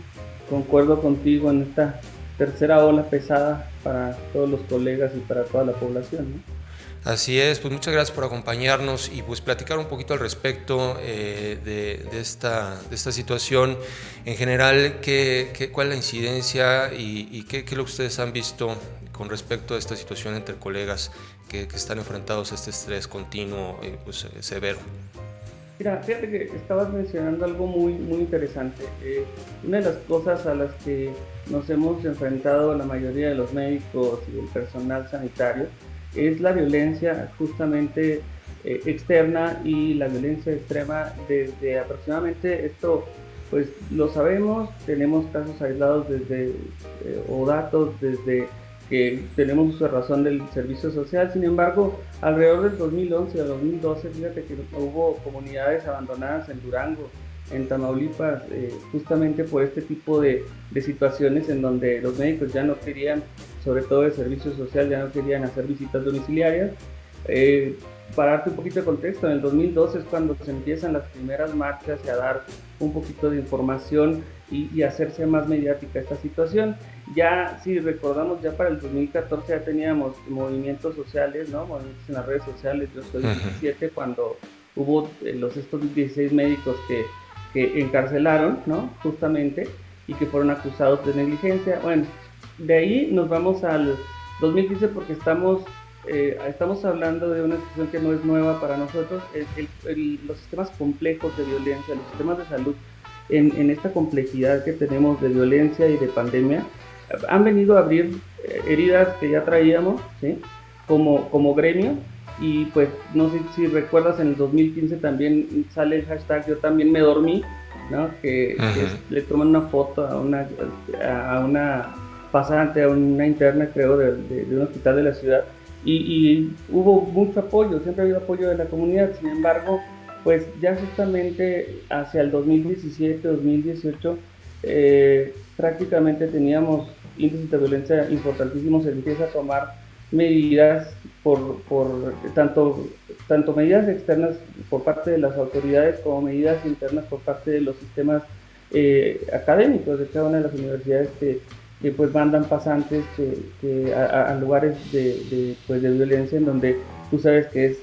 concuerdo contigo en esta tercera ola pesada para todos los colegas y para toda la población. Así es, pues muchas gracias por acompañarnos y pues platicar un poquito al respecto eh, de, esta, de esta situación. En general, ¿qué, qué, cuál es la incidencia y, qué, qué, lo que ustedes han visto con respecto a esta situación entre colegas que, que están enfrentados a este estrés continuo eh, pues, severo? Mira, fíjate que estabas mencionando algo muy, muy interesante. Eh, una de las cosas a las que nos hemos enfrentado la mayoría de los médicos y el personal sanitario es la violencia justamente eh, externa y la violencia extrema desde aproximadamente esto pues lo sabemos, tenemos casos aislados desde eh, o datos desde que tenemos de razón del servicio social, sin embargo, alrededor del 2011 al 2012, fíjate que hubo comunidades abandonadas en Durango, en Tamaulipas, eh, justamente por este tipo de, de, situaciones en donde los médicos ya no querían, sobre todo el servicio social, ya no querían hacer visitas domiciliarias. Eh, para darte un poquito de contexto, en el 2012 es cuando se empiezan las primeras marchas y a dar un poquito de información y, y hacerse más mediática esta situación. Ya, si recordamos, ya para el 2014 ya teníamos movimientos sociales, ¿no? Movimientos en las redes sociales. Yo soy 17 cuando hubo eh, los estos 16 médicos que, que encarcelaron, ¿no? Justamente, y que fueron acusados de negligencia. Bueno, de ahí nos vamos al 2015 porque estamos, eh, estamos hablando de una situación que no es nueva para nosotros. El, el, los sistemas complejos de violencia, los sistemas de salud, en, esta complejidad que tenemos de violencia y de pandemia, han venido a abrir eh, heridas que ya traíamos, ¿sí? Como, como gremio. Y pues no sé si recuerdas, en el 2015 también sale el hashtag Yo también me dormí, ¿no? Que, que le toman una foto a una, a una pasante, a una interna, creo, de, de, de un hospital de la ciudad. Y, y, hubo mucho apoyo, siempre ha habido apoyo de la comunidad. Sin embargo, pues ya justamente hacia el 2017, 2018, eh, prácticamente teníamos índices de violencia importantísimos, se empieza a tomar medidas por, por tanto, tanto medidas externas por parte de las autoridades como medidas internas por parte de los sistemas eh, académicos de cada una de las universidades que, que pues mandan pasantes que, a, lugares de, pues de violencia en donde tú sabes que es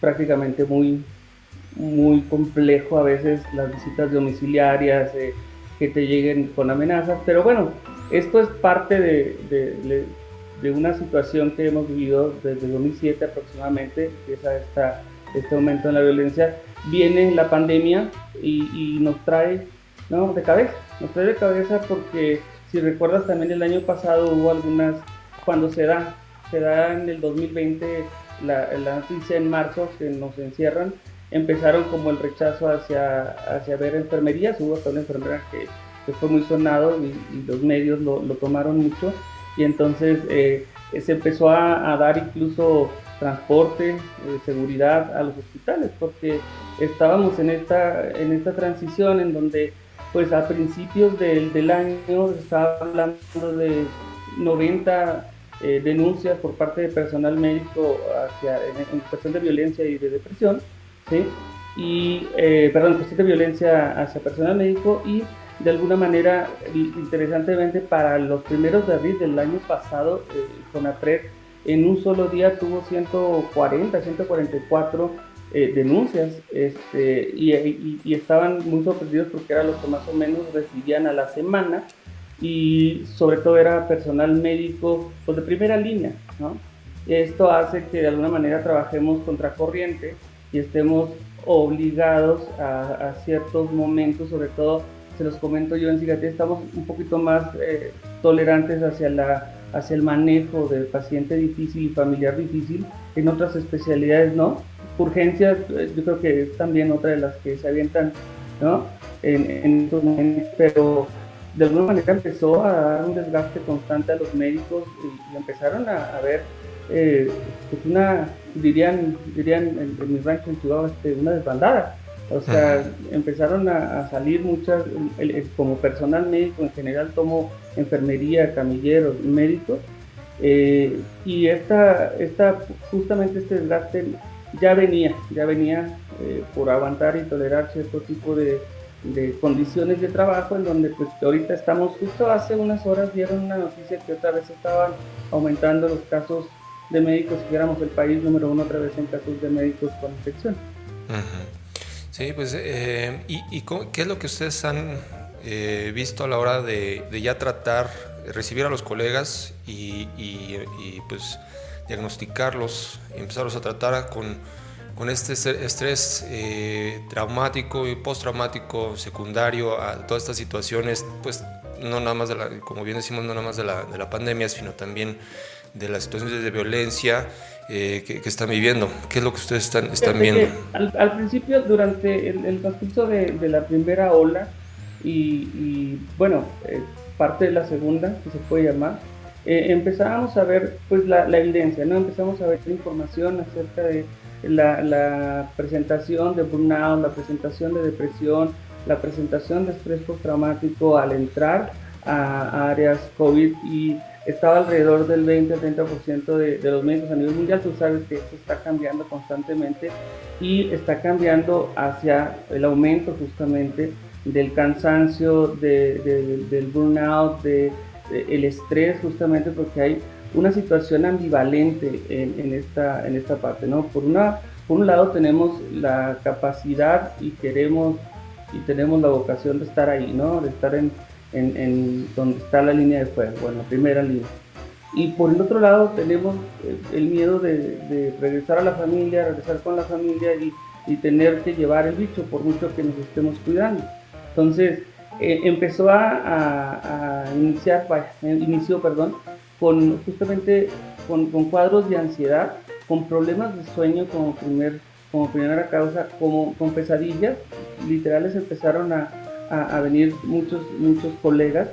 prácticamente muy, muy complejo a veces las visitas domiciliarias, eh, que te lleguen con amenazas, pero bueno, esto es parte de, una situación que hemos vivido desde 2007 aproximadamente, es esta, este aumento en la violencia. Viene la pandemia y, y, nos trae ¿no? de cabeza, nos trae de cabeza porque si recuerdas también el año pasado hubo algunas, cuando se da, se da en el 2020 la, la noticia en marzo que nos encierran, empezaron como el rechazo hacia, hacia ver enfermerías, hubo hasta una enfermera que que fue muy sonado y, y los medios lo, lo, tomaron mucho y entonces eh, se empezó a, dar incluso transporte, eh, seguridad a los hospitales porque estábamos en esta, en esta transición en donde pues a principios del, del año se estaba hablando de 90 eh, denuncias por parte de personal médico hacia, en, en cuestión de violencia y de depresión, ¿sí? y, eh, perdón, cuestión de violencia hacia personal médico y de alguna manera, interesantemente, para los primeros de abril del año pasado, eh, CONAPRED en un solo día tuvo 140, 144 eh, denuncias este, y, estaban muy sorprendidos porque era lo que más o menos recibían a la semana y sobre todo era personal médico pues, de primera línea. ¿no? Esto hace que de alguna manera trabajemos contracorriente y estemos obligados a ciertos momentos, sobre todo se los comento yo en Cigate, estamos un poquito más eh, tolerantes hacia, la, hacia el manejo del paciente difícil y familiar difícil. En otras especialidades no. Urgencias, eh, yo creo que es también otra de las que se avientan ¿no? en, estos momentos, pero de alguna manera empezó a dar un desgaste constante a los médicos y, empezaron a, a ver eh, pues una, dirían, dirían en, en mi rancho en Chihuahua, este, una desbandada o sea, empezaron a, a salir muchas, el, el, como personal médico en general tomo enfermería, camilleros, médicos, eh, y esta, esta, justamente este desgaste ya venía, ya venía eh, por aguantar y tolerar cierto tipo de, de, condiciones de trabajo en donde pues ahorita estamos, justo hace unas horas dieron una noticia que otra vez estaban aumentando los casos de médicos, si éramos el país número uno otra vez en casos de médicos con infección. Sí, pues, eh, ¿y, ¿y, qué es lo que ustedes han eh, visto a la hora de, ya tratar, recibir a los colegas y, y, pues diagnosticarlos empezarlos a tratar con, con este estrés eh, traumático y postraumático secundario a todas estas situaciones, pues no nada más de la, como bien decimos, no nada más de la, de la pandemia, sino también de las situaciones de violencia eh, que, están viviendo. ¿Qué es lo que ustedes están, están viendo? Al, principio, durante el, transcurso de, de, la primera ola y, bueno, eh, parte de la segunda, que se puede llamar, eh, empezábamos a ver pues la, la, evidencia, ¿no? Empezamos a ver información acerca de la, la, presentación de burnout, la presentación de depresión, la presentación de estrés postraumático al entrar a, a áreas COVID y estaba alrededor del 20-30% de, de los médicos a nivel mundial. Tú sabes que esto está cambiando constantemente y está cambiando hacia el aumento justamente del cansancio, de, del burnout, del el estrés justamente porque hay una situación ambivalente en, en, esta, en esta parte. ¿no? Por, una, por un lado tenemos la capacidad y queremos y tenemos la vocación de estar ahí, ¿no? de estar en, en, donde está la línea de fuego, en la primera línea. Y por el otro lado tenemos eh, el miedo de, regresar a la familia, regresar con la familia y, y, tener que llevar el bicho por mucho que nos estemos cuidando. Entonces eh, empezó a, a, iniciar, inició, perdón, con justamente con, con, cuadros de ansiedad, con problemas de sueño como, primer, como primera causa, como, con pesadillas, literales empezaron a, a, venir muchos, muchos colegas.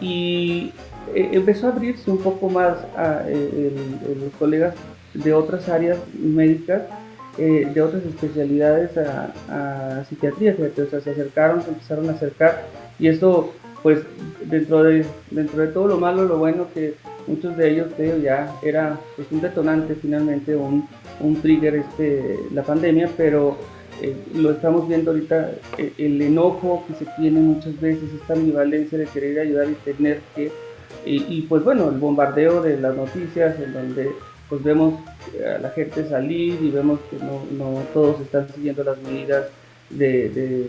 Y eh, empezó a abrirse un poco más a, eh, los colegas de otras áreas médicas, eh, de otras especialidades a, psiquiatría, o sea, se acercaron, se empezaron a acercar. Y esto pues dentro de, dentro de todo lo malo, lo bueno que muchos de ellos creo ya era pues, un detonante finalmente, un, un trigger este, la pandemia, pero eh, lo estamos viendo ahorita, eh, el enojo que se tiene muchas veces, esta ambivalencia de querer ayudar y tener que, y, pues bueno, el bombardeo de las noticias en donde pues vemos a la gente salir y vemos que no, no todos están siguiendo las medidas de,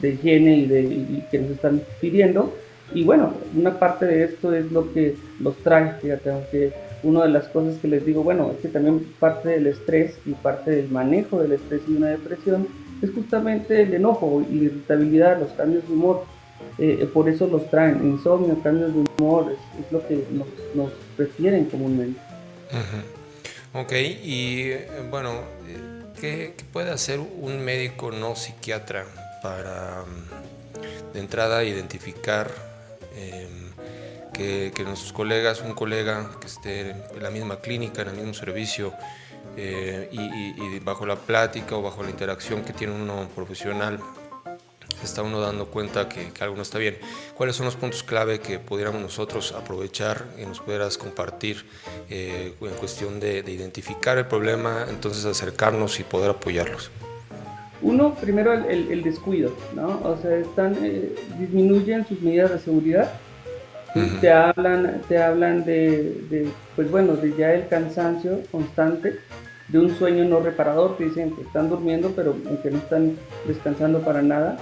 de, higiene y, de, que nos están pidiendo. Y bueno, una parte de esto es lo que los trae, fíjate, aunque una de las cosas que les digo, bueno, es que también parte del estrés y parte del manejo del estrés y una depresión es justamente el enojo y la irritabilidad, los cambios de humor. Eh, por eso los traen, insomnio, cambios de humor, es, lo que nos, nos, prefieren comúnmente. Ok, y eh, bueno, ¿qué, puede hacer un médico no psiquiatra para mm, de entrada identificar em, que, nuestros colegas, un colega que esté en la misma clínica, en el mismo servicio, eh, y, bajo la plática o bajo la interacción que tiene uno profesional, se está uno dando cuenta que, algo no está bien. ¿Cuáles son los puntos clave que pudiéramos nosotros aprovechar y nos pudieras compartir eh, en cuestión de, identificar el problema, entonces acercarnos y poder apoyarlos? Uno, primero el, descuido, ¿no? O sea, están, eh, disminuyen sus medidas de seguridad te hablan, te hablan de, pues bueno, de ya el cansancio constante, de un sueño no reparador, que dicen que están durmiendo, pero que no están descansando para nada.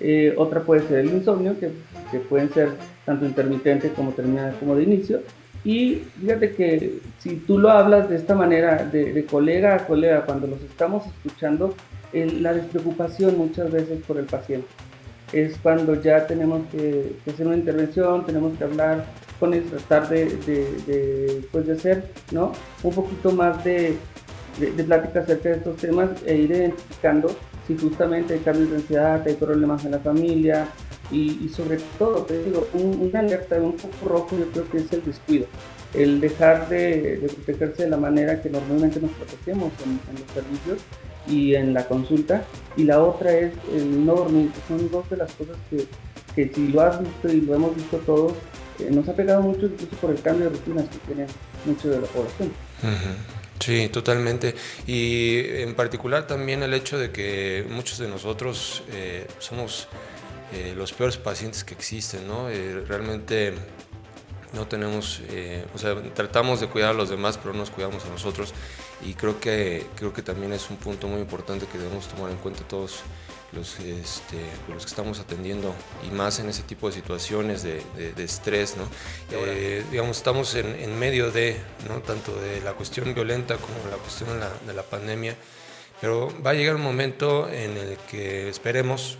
Eh, otra puede ser el insomnio, que, que, pueden ser tanto intermitente como terminada como de inicio. Y fíjate que si tú lo hablas de esta manera, de, colega a colega, cuando los estamos escuchando, la despreocupación muchas veces por el paciente es cuando ya tenemos que, hacer una intervención, tenemos que hablar con ellos, tratar de, de, pues de hacer ¿no? un poquito más de, de, plática acerca de estos temas e ir identificando si justamente hay cambios de ansiedad, hay problemas en la familia y, sobre todo, te digo, un, una alerta, un poco rojo yo creo que es el descuido, el dejar de, protegerse de la manera que normalmente nos protegemos en los servicios y en la consulta. Y la otra es el no dormir, son dos de las cosas que, que si lo has visto y lo hemos visto todos, eh, nos ha pegado mucho incluso por el cambio de rutinas que tiene mucho de la población. Sí, totalmente. Y en particular también el hecho de que muchos de nosotros eh, somos eh, los peores pacientes que existen, ¿no? realmente no tenemos, eh, o sea, tratamos de cuidar a los demás, pero no nos cuidamos a nosotros. Y creo que, creo que también es un punto muy importante que debemos tomar en cuenta todos los, este, los que estamos atendiendo y más en ese tipo de situaciones de, de, estrés, ¿no? Eh, digamos, estamos en, en, medio de, ¿no? Tanto de la cuestión violenta como la cuestión de la, de la pandemia Pero va a llegar un momento en el que esperemos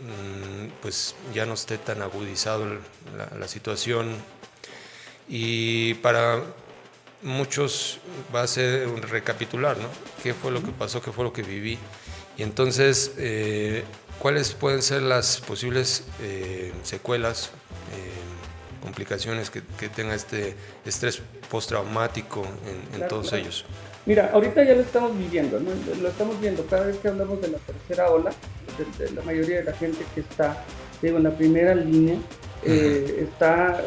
mm, pues ya no esté tan agudizado la, la situación y para muchos va a ser un recapitular, ¿no? ¿Qué fue lo que pasó? ¿Qué fue lo que viví? Y entonces, eh, ¿cuáles pueden ser las posibles eh, secuelas, eh, complicaciones que, tenga este estrés postraumático en, todos ellos? Mira, ahorita ya lo estamos viviendo, ¿no? lo estamos viendo cada vez que hablamos de la tercera ola, la mayoría de la gente que está digo, en la primera línea está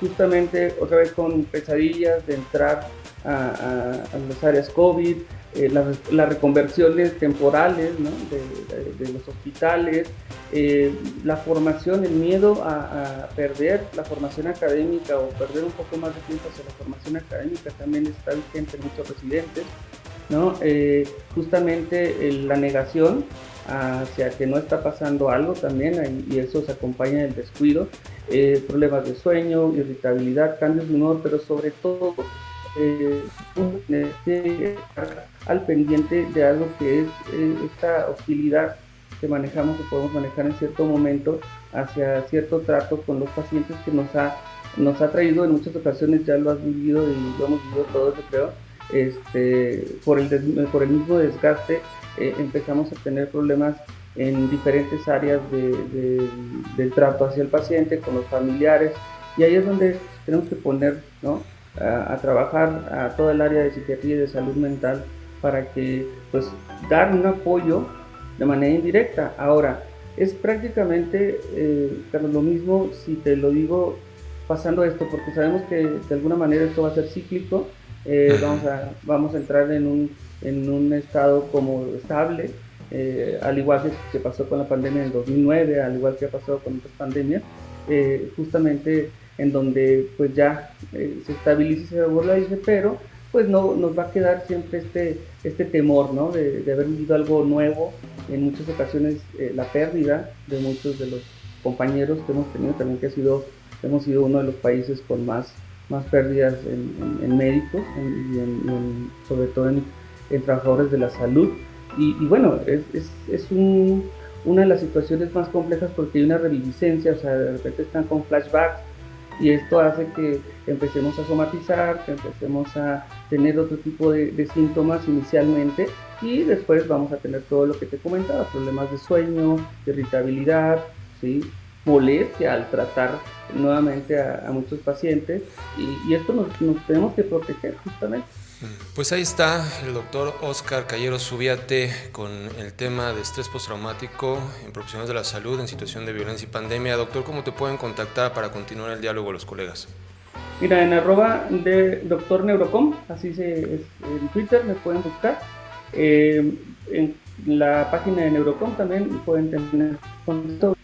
justamente otra vez con pesadillas de entrar a, las áreas COVID, eh, las, reconversiones temporales de, los hospitales, eh, la formación, el miedo a, perder la formación académica o perder un poco más de tiempo hacia la formación académica también está vigente en muchos residentes. ¿no? Eh, justamente la negación hacia que no está pasando algo también y eso se acompaña del descuido, eh, problemas de sueño, irritabilidad, cambios de humor, pero sobre todo eh, al pendiente de algo que es eh, esta hostilidad que manejamos, que podemos manejar en cierto momento hacia cierto trato con los pacientes que nos ha, nos ha traído en muchas ocasiones, ya lo has vivido y lo hemos vivido todos, yo creo, este, por, el por el mismo desgaste eh, empezamos a tener problemas en diferentes áreas de, del trato hacia el paciente, con los familiares, y ahí es donde tenemos que poner ¿no? a, trabajar a toda el área de psiquiatría y de salud mental para que pues dar un apoyo de manera indirecta. Ahora, es prácticamente, eh, lo mismo si te lo digo pasando esto, porque sabemos que de alguna manera esto va a ser cíclico, eh, vamos, a, vamos a entrar en un en un estado como estable, eh, al igual que, pasó con la pandemia en 2009, al igual que ha pasado con otras pandemias, eh, justamente en donde pues ya se estabiliza y se regulariza, pero pues no nos va a quedar siempre este, este temor ¿no? de, haber vivido algo nuevo, en muchas ocasiones la pérdida de muchos de los compañeros que hemos tenido también que ha sido, hemos sido uno de los países con más, más pérdidas en, médicos y sobre todo en trabajadores de la salud. Y, bueno, es, es, es un, una de las situaciones más complejas porque hay una reviviscencia, o sea, de repente están con flashbacks y esto hace que empecemos a somatizar, que empecemos a tener otro tipo de, de, síntomas inicialmente y después vamos a tener todo lo que te comentaba, problemas de sueño, irritabilidad, ¿sí? Molestia al tratar nuevamente a, muchos pacientes y, y esto nos, nos tenemos que proteger justamente. Pues ahí está el doctor Oscar Callero Subiate con el tema de estrés postraumático en profesionales de la salud en situación de violencia y pandemia. Doctor, ¿cómo te pueden contactar para continuar el diálogo los colegas? Mira, en arroba de doctor Neurocom, así se, es, en Twitter me pueden buscar. Eh, en la página de Neurocom también pueden tener contacto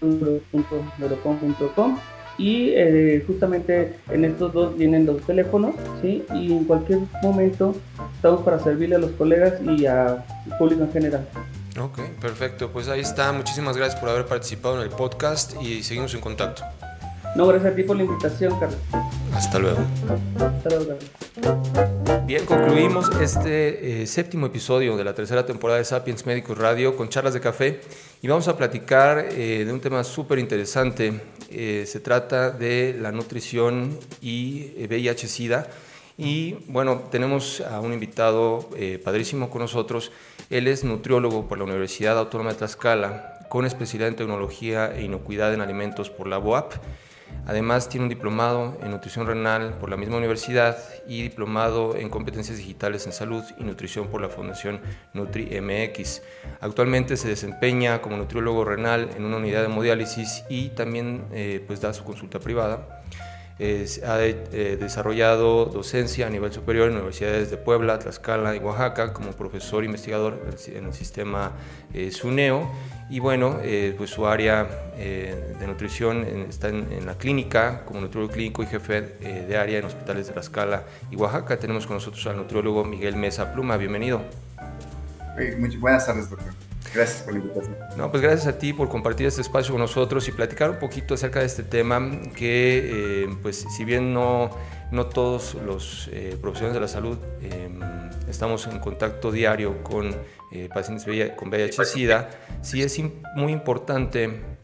neurocom.com y eh, justamente en estos dos vienen los teléfonos, ¿sí? Y en cualquier momento estamos para servirle a los colegas y al público en general. Ok, perfecto. Pues ahí está. Muchísimas gracias por haber participado en el podcast y seguimos en contacto. No, gracias a ti por la invitación, Carlos. Hasta luego. Hasta luego, Carlos. Bien, concluimos este eh, séptimo episodio de la tercera temporada de Sapiens Médicos Radio con charlas de café y vamos a platicar eh, de un tema súper interesante. Eh, se trata de la nutrición y VIH-Sida. Y bueno, tenemos a un invitado padrísimo con nosotros. Él es nutriólogo por la Universidad Autónoma de Tlaxcala, con especialidad en tecnología e inocuidad en alimentos por la BOAP Además, tiene un diplomado en nutrición renal por la misma universidad y diplomado en competencias digitales en salud y nutrición por la Fundación NutriMX. Actualmente se desempeña como nutriólogo renal en una unidad de hemodiálisis y también eh, pues da su consulta privada ha eh, desarrollado docencia a nivel superior en universidades de Puebla, Tlaxcala y Oaxaca como profesor investigador en el sistema eh, SUNEO. Y bueno, eh, pues su área de nutrición está en, la clínica como nutriólogo clínico y jefe de área en hospitales de Tlaxcala y Oaxaca. Tenemos con nosotros al nutriólogo Miguel Mesa Pluma. Bienvenido. buenas tardes, doctor. Gracias por la invitación. No, pues gracias a ti por compartir este espacio con nosotros y platicar un poquito acerca de este tema que, eh, pues, si bien no, no todos los eh, profesionales de la salud em, estamos en contacto diario con eh, pacientes con VIH-Sida, sí es muy importante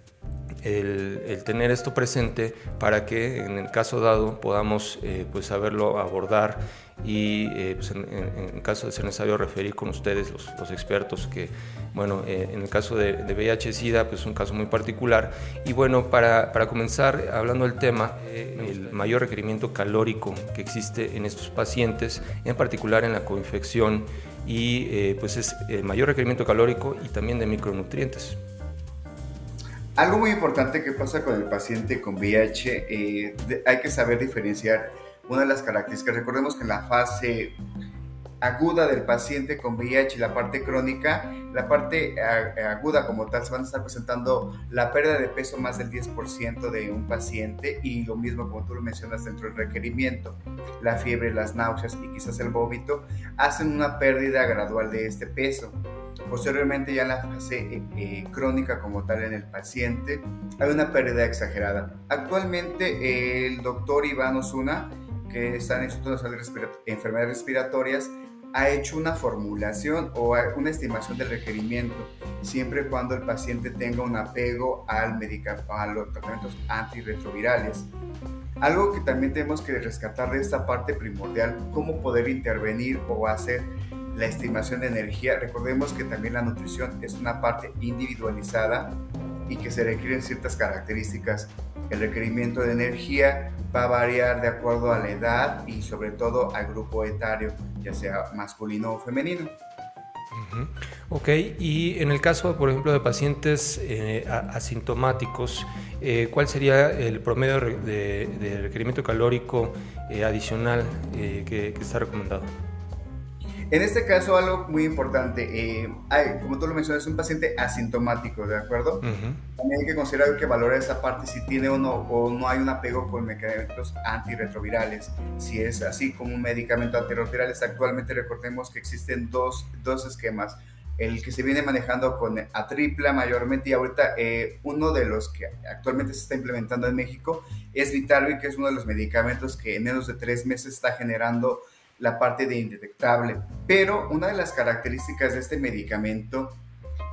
el, tener esto presente para que en el caso dado podamos pues saberlo abordar y eh, pues en, caso de ser necesario referir con ustedes los, los expertos que, bueno, eh, en el caso de, de VIH-Sida, pues es un caso muy particular. Y bueno, para, para comenzar hablando del tema, eh, el mayor requerimiento calórico que existe en estos pacientes, en particular en la coinfección, y pues es el mayor requerimiento calórico y también de micronutrientes. Algo muy importante que pasa con el paciente con VIH, hay que saber diferenciar una de las características. Recordemos que en la fase aguda del paciente con VIH y la parte crónica, la parte aguda como tal se van a estar presentando la pérdida de peso más del 10% de un paciente y lo mismo como tú lo mencionas dentro del requerimiento, la fiebre, las náuseas y quizás el vómito hacen una pérdida gradual de este peso. Posteriormente ya en la fase eh, eh, crónica como tal en el paciente hay una pérdida exagerada. Actualmente el doctor Iván Osuna que está en el Instituto Nacional de Enfermedades Respiratorias ha hecho una formulación o una estimación del requerimiento, siempre y cuando el paciente tenga un apego al a los tratamientos antirretrovirales. Algo que también tenemos que rescatar de esta parte primordial, cómo poder intervenir o hacer la estimación de energía. Recordemos que también la nutrición es una parte individualizada y que se requieren ciertas características. El requerimiento de energía va a variar de acuerdo a la edad y sobre todo al grupo etario, ya sea masculino o femenino. Ok, y en el caso, por ejemplo, de pacientes eh, asintomáticos, eh, ¿cuál sería el promedio de, requerimiento calórico eh, adicional que está recomendado? En este caso, algo muy importante, eh, como tú lo mencionas, es un paciente asintomático, ¿de acuerdo? También hay que considerar que valorar esa parte si tiene o no, o no hay un apego con medicamentos antirretrovirales. Si es así como un medicamento antirretrovirales, actualmente recordemos que existen dos, dos esquemas. El que se viene manejando con Atripla mayormente y ahorita eh, uno de los que actualmente se está implementando en México es Vitalvi, que es uno de los medicamentos que en menos de tres meses está generando la parte de indetectable. Pero una de las características de este medicamento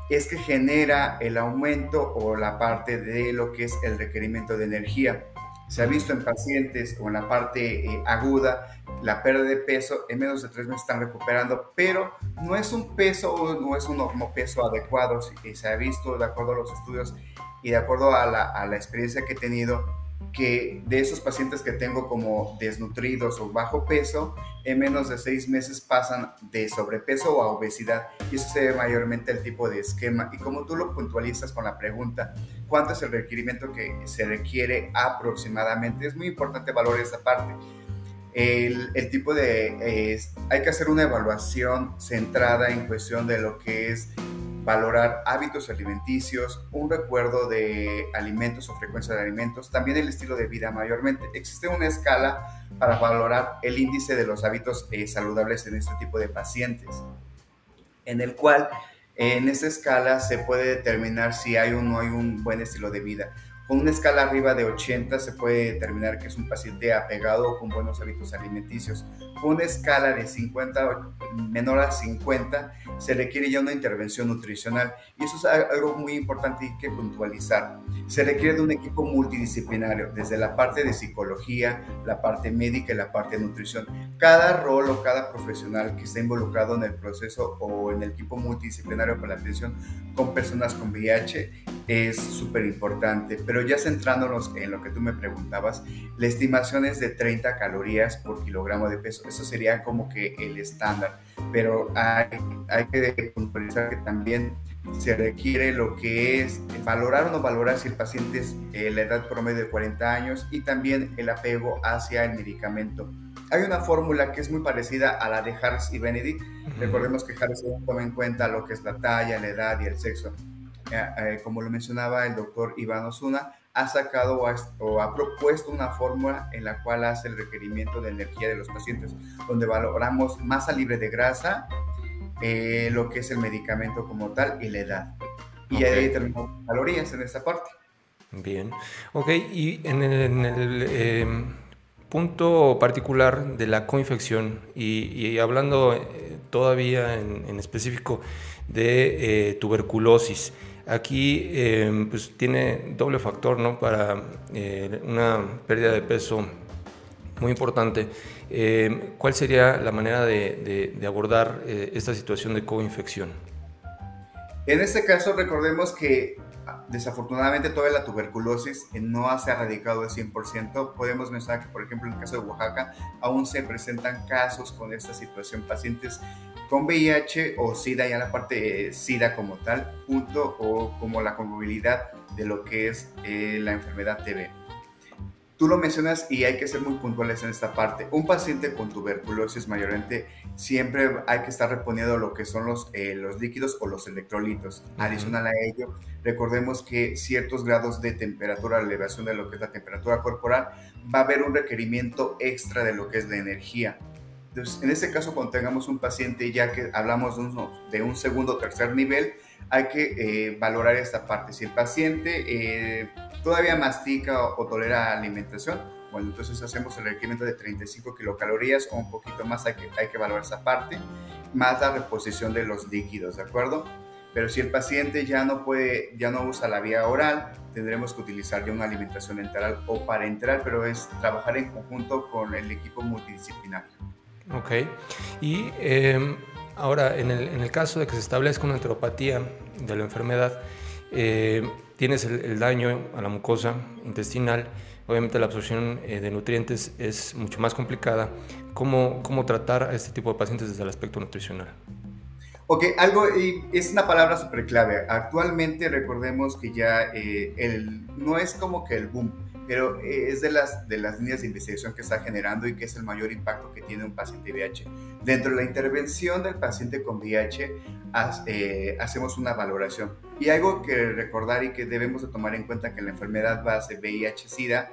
es que genera el aumento o la parte de lo que es el requerimiento de energía. Se ha visto en pacientes con la parte eh, aguda, la pérdida de peso en menos de tres meses están recuperando, pero no es un peso o no es un peso adecuado. Se ha visto de acuerdo a los estudios y de acuerdo a la, a la experiencia que he tenido, que de esos pacientes que tengo como desnutridos o bajo peso, en menos de seis meses pasan de sobrepeso a obesidad. Y eso se debe mayormente al tipo de esquema. Y como tú lo puntualizas con la pregunta, ¿cuánto es el requerimiento que se requiere aproximadamente? Es muy importante valorar esa parte. El, tipo de... hay que hacer una evaluación centrada en cuestión de lo que es valorar hábitos alimenticios, un recuerdo de alimentos o frecuencia de alimentos, también el estilo de vida mayormente. Existe una escala para valorar el índice de los hábitos eh, saludables en este tipo de pacientes, en el cual en esta escala se puede determinar si hay o no hay un buen estilo de vida. Con una escala arriba de 80 se puede determinar que es un paciente apegado con buenos hábitos alimenticios. Una escala de 50 menor a 50 se requiere ya una intervención nutricional y eso es algo muy importante y que puntualizar. Se requiere de un equipo multidisciplinario, desde la parte de psicología, la parte médica y la parte de nutrición. Cada rol o cada profesional que esté involucrado en el proceso o en el equipo multidisciplinario para la atención con personas con VIH es súper importante. Pero ya centrándonos en lo que tú me preguntabas, la estimación es de 30 calorías por kilogramo de peso. Eso sería como que el estándar. Pero hay, hay que puntualizar que también se requiere lo que es valorar o no valorar si el paciente es eh, la edad promedio de 40 años y también el apego hacia el medicamento. Hay una fórmula que es muy parecida a la de Harris y Benedict. Recordemos que Harris toma en cuenta lo que es la talla, la edad y el sexo. Eh, eh, como lo mencionaba el doctor Iván Osuna, ha sacado o ha, propuesto una fórmula en la cual hace el requerimiento de energía de los pacientes, donde valoramos masa libre de grasa, eh, lo que es el medicamento como tal y la edad. Y ahí terminamos calorías en esta parte. Bien, ok, y en el, em, punto particular de la coinfección y, hablando eh, todavía en, específico de eh, tuberculosis, aquí em, pues tiene doble factor ¿no? para una pérdida de peso muy importante. Eh, ¿Cuál sería la manera de, abordar eh, esta situación de coinfección? En este caso, recordemos que desafortunadamente toda la tuberculosis no se ha erradicado al 100%. Podemos mencionar que, por ejemplo, en el caso de Oaxaca, aún se presentan casos con esta situación, pacientes con VIH o SIDA, ya la parte SIDA como tal, junto o como la comorbilidad de lo que es eh, la enfermedad TB. Tú lo mencionas y hay que ser muy puntuales en esta parte. Un paciente con tuberculosis mayormente siempre hay que estar reponiendo lo que son los, eh, los líquidos o los electrolitos. Adicional a ello, recordemos que ciertos grados de temperatura, elevación de lo que es la temperatura corporal, va a haber un requerimiento extra de lo que es la energía. Entonces, en este caso, cuando tengamos un paciente, ya que hablamos de un, de un segundo o tercer nivel, hay que eh, valorar esta parte. Si el paciente eh, todavía mastica o, tolera alimentación, bueno, entonces hacemos el requerimiento de 35 kilocalorías o un poquito más, hay que, hay que valorar esa parte, más la reposición de los líquidos, ¿de acuerdo? Pero si el paciente ya no puede, ya no usa la vía oral, tendremos que utilizar ya una alimentación enteral o parenteral, pero es trabajar en conjunto con el equipo multidisciplinario. Ok. Y em, ahora, en el, en el, caso de que se establezca una enteropatía de la enfermedad, eh, tienes el, daño a la mucosa intestinal, obviamente la absorción eh, de nutrientes es mucho más complicada. ¿Cómo, ¿Cómo tratar a este tipo de pacientes desde el aspecto nutricional? Ok, algo, es una palabra súper clave. Actualmente recordemos que ya eh, el, no es como que el boom, pero eh, es de las, de las líneas de investigación que está generando y que es el mayor impacto que tiene un paciente VIH. Dentro de la intervención del paciente con VIH eh, hacemos una valoración. Y algo que recordar y que debemos de tomar en cuenta que la enfermedad base VIH-Sida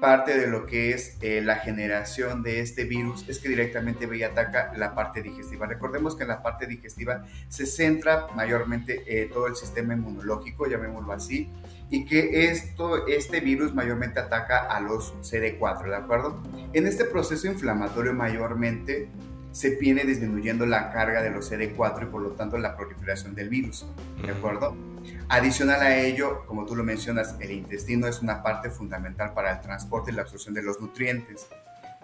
parte de lo que es eh, la generación de este virus es que directamente ve ataca la parte digestiva. Recordemos que en la parte digestiva se centra mayormente todo el sistema inmunológico, llamémoslo así, y que esto, este virus mayormente ataca a los CD4, ¿de acuerdo? En este proceso inflamatorio mayormente se viene disminuyendo la carga de los CD4 y por lo tanto la proliferación del virus, ¿de acuerdo? Adicional a ello, como tú lo mencionas, el intestino es una parte fundamental para el transporte y la absorción de los nutrientes.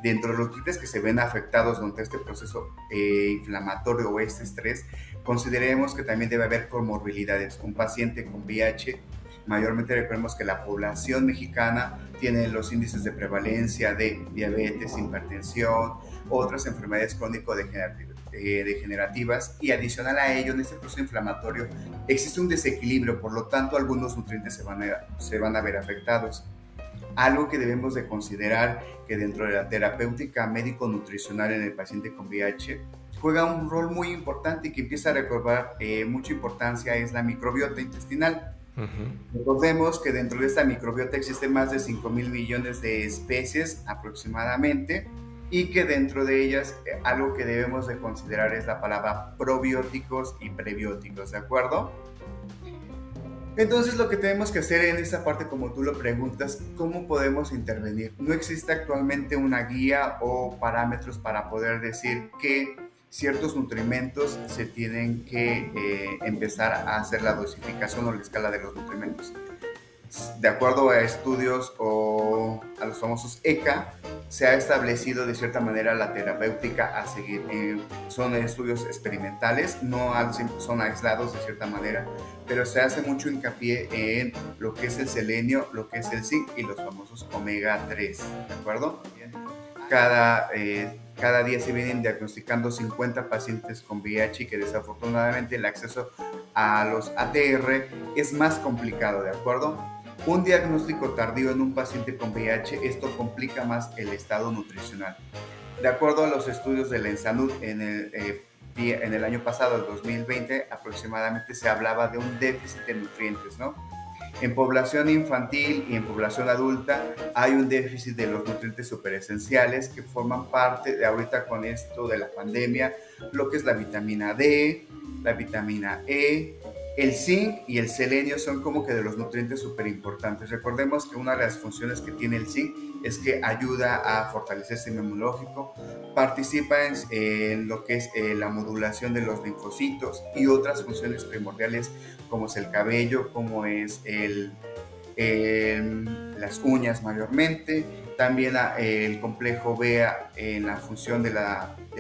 Dentro de los nutrientes que se ven afectados durante este proceso eh, inflamatorio o este estrés, consideremos que también debe haber comorbilidades. Un paciente con VIH Mayormente recordemos que la población mexicana tiene los índices de prevalencia de diabetes, hipertensión, otras enfermedades crónico-degenerativas eh, y adicional a ello en este proceso inflamatorio existe un desequilibrio, por lo tanto algunos nutrientes se van a, se van a ver afectados. Algo que debemos de considerar que dentro de la terapéutica médico-nutricional en el paciente con VIH juega un rol muy importante y que empieza a recobrar eh, mucha importancia es la microbiota intestinal. Recordemos que dentro de esta microbiota existen más de 5 mil millones de especies aproximadamente y que dentro de ellas eh, algo que debemos de considerar es la palabra probióticos y prebióticos, ¿de acuerdo? Entonces lo que tenemos que hacer en esta parte, como tú lo preguntas, ¿cómo podemos intervenir? No existe actualmente una guía o parámetros para poder decir que ciertos nutrimentos se tienen que eh, empezar a hacer la dosificación o la escala de los nutrimentos. De acuerdo a estudios o a los famosos ECA, se ha establecido de cierta manera la terapéutica a seguir. Eh, son estudios experimentales, no son aislados de cierta manera, pero se hace mucho hincapié en lo que es el selenio, lo que es el zinc y los famosos omega 3, ¿de acuerdo? Cada eh, cada día se vienen diagnosticando 50 pacientes con VIH y que desafortunadamente el acceso a los ATR es más complicado, ¿de acuerdo? Un diagnóstico tardío en un paciente con VIH, esto complica más el estado nutricional. De acuerdo a los estudios de la ENSANUD en el, eh, en el año pasado, el 2020, aproximadamente se hablaba de un déficit de nutrientes, ¿no? En población infantil y en población adulta hay un déficit de los nutrientes superesenciales que forman parte de ahorita con esto de la pandemia, lo que es la vitamina D, la vitamina E, el zinc y el selenio son como que de los nutrientes súper importantes. Recordemos que una de las funciones que tiene el zinc es que ayuda a fortalecer el sistema inmunológico, participa en, lo que es eh, la modulación de los linfocitos y otras funciones primordiales como es el cabello, como es el, las uñas mayormente, también el complejo B en la función de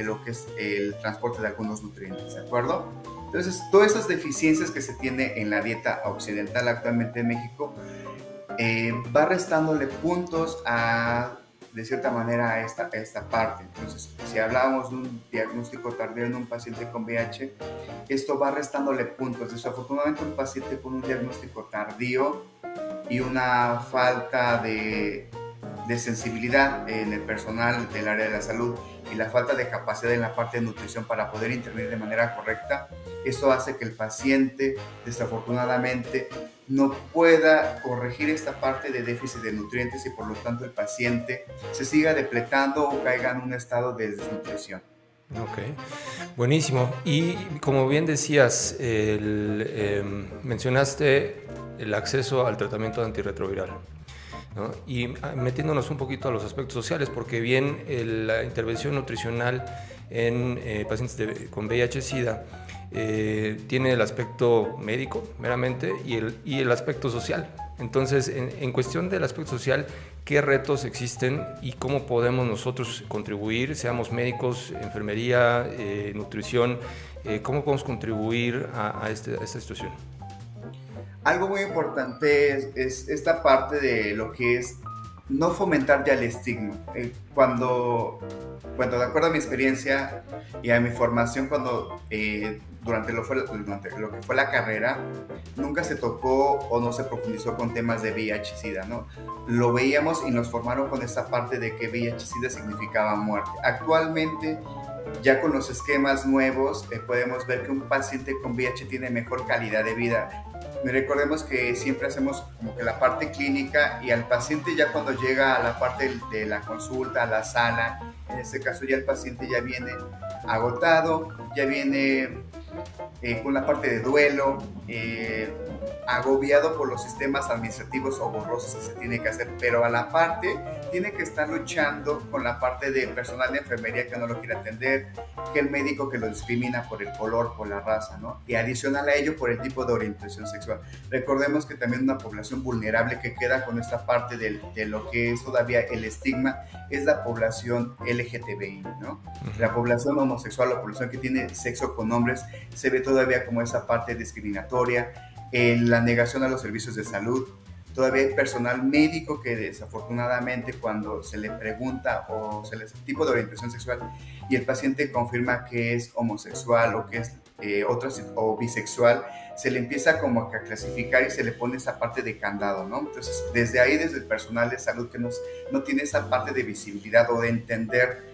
lo que es el transporte de algunos nutrientes, ¿de acuerdo? Entonces, todas esas deficiencias que se tiene en la dieta occidental actualmente en México eh, va restándole puntos a, de cierta manera, esta, esta parte. Entonces, si hablábamos de un diagnóstico tardío en un paciente con VIH, esto va restándole puntos. Desafortunadamente, un paciente con un diagnóstico tardío y una falta de, de sensibilidad en el personal del área de la salud y la falta de capacidad en la parte de nutrición para poder intervenir de manera correcta, eso hace que el paciente desafortunadamente no pueda corregir esta parte de déficit de nutrientes y por lo tanto el paciente se siga depletando o caiga en un estado de desnutrición. Ok, buenísimo. Y como bien decías, em, mencionaste el acceso al tratamiento antirretroviral. Y ah, metiéndonos un poquito a los aspectos sociales, porque bien la intervención nutricional en eh, pacientes con VIH-Sida eh, tiene el aspecto médico meramente y el, y el aspecto social. Entonces, en, cuestión del aspecto social, ¿qué retos existen y cómo podemos nosotros contribuir, seamos médicos, enfermería, eh, nutrición, cómo podemos contribuir a, este, a esta situación? algo muy importante es, esta parte de lo que es no fomentar ya el estigma. Eh, cuando, bueno, de acuerdo a mi experiencia y a mi formación, cuando eh, durante, lo, durante lo que fue la carrera, nunca se tocó o no se profundizó con temas de VIH-Sida, ¿no? Lo veíamos y nos formaron con esta parte de que VIH-Sida significaba muerte. Actualmente, ya con los esquemas nuevos, eh, podemos ver que un paciente con VIH tiene mejor calidad de vida recordemos que siempre hacemos como que la parte clínica y al paciente ya cuando llega a la parte de la consulta, a la sala, en este caso ya el paciente ya viene agotado, ya viene eh, con la parte de duelo, eh, agobiado por los sistemas administrativos o borrosos que se tiene que hacer, pero a la parte tiene que estar luchando con la parte de personal de enfermería que no lo quiere atender, que el médico que lo discrimina por el color, por la raza, ¿no? Y adicional a ello por el tipo de orientación sexual. Recordemos que también una población vulnerable que queda con esta parte de, de lo que es todavía el estigma es la población LGTBI, ¿no? La población homosexual, la población que tiene sexo con hombres, se ve todavía como esa parte discriminatoria en la negación a los servicios de salud. Todavía hay personal médico que desafortunadamente cuando se le pregunta o se le tipo de orientación sexual y el paciente confirma que es homosexual o que es eh, otra, o bisexual, se le empieza como a clasificar y se le pone esa parte de candado, ¿no? Entonces, desde ahí, desde el personal de salud que nos, no tiene esa parte de visibilidad o de entender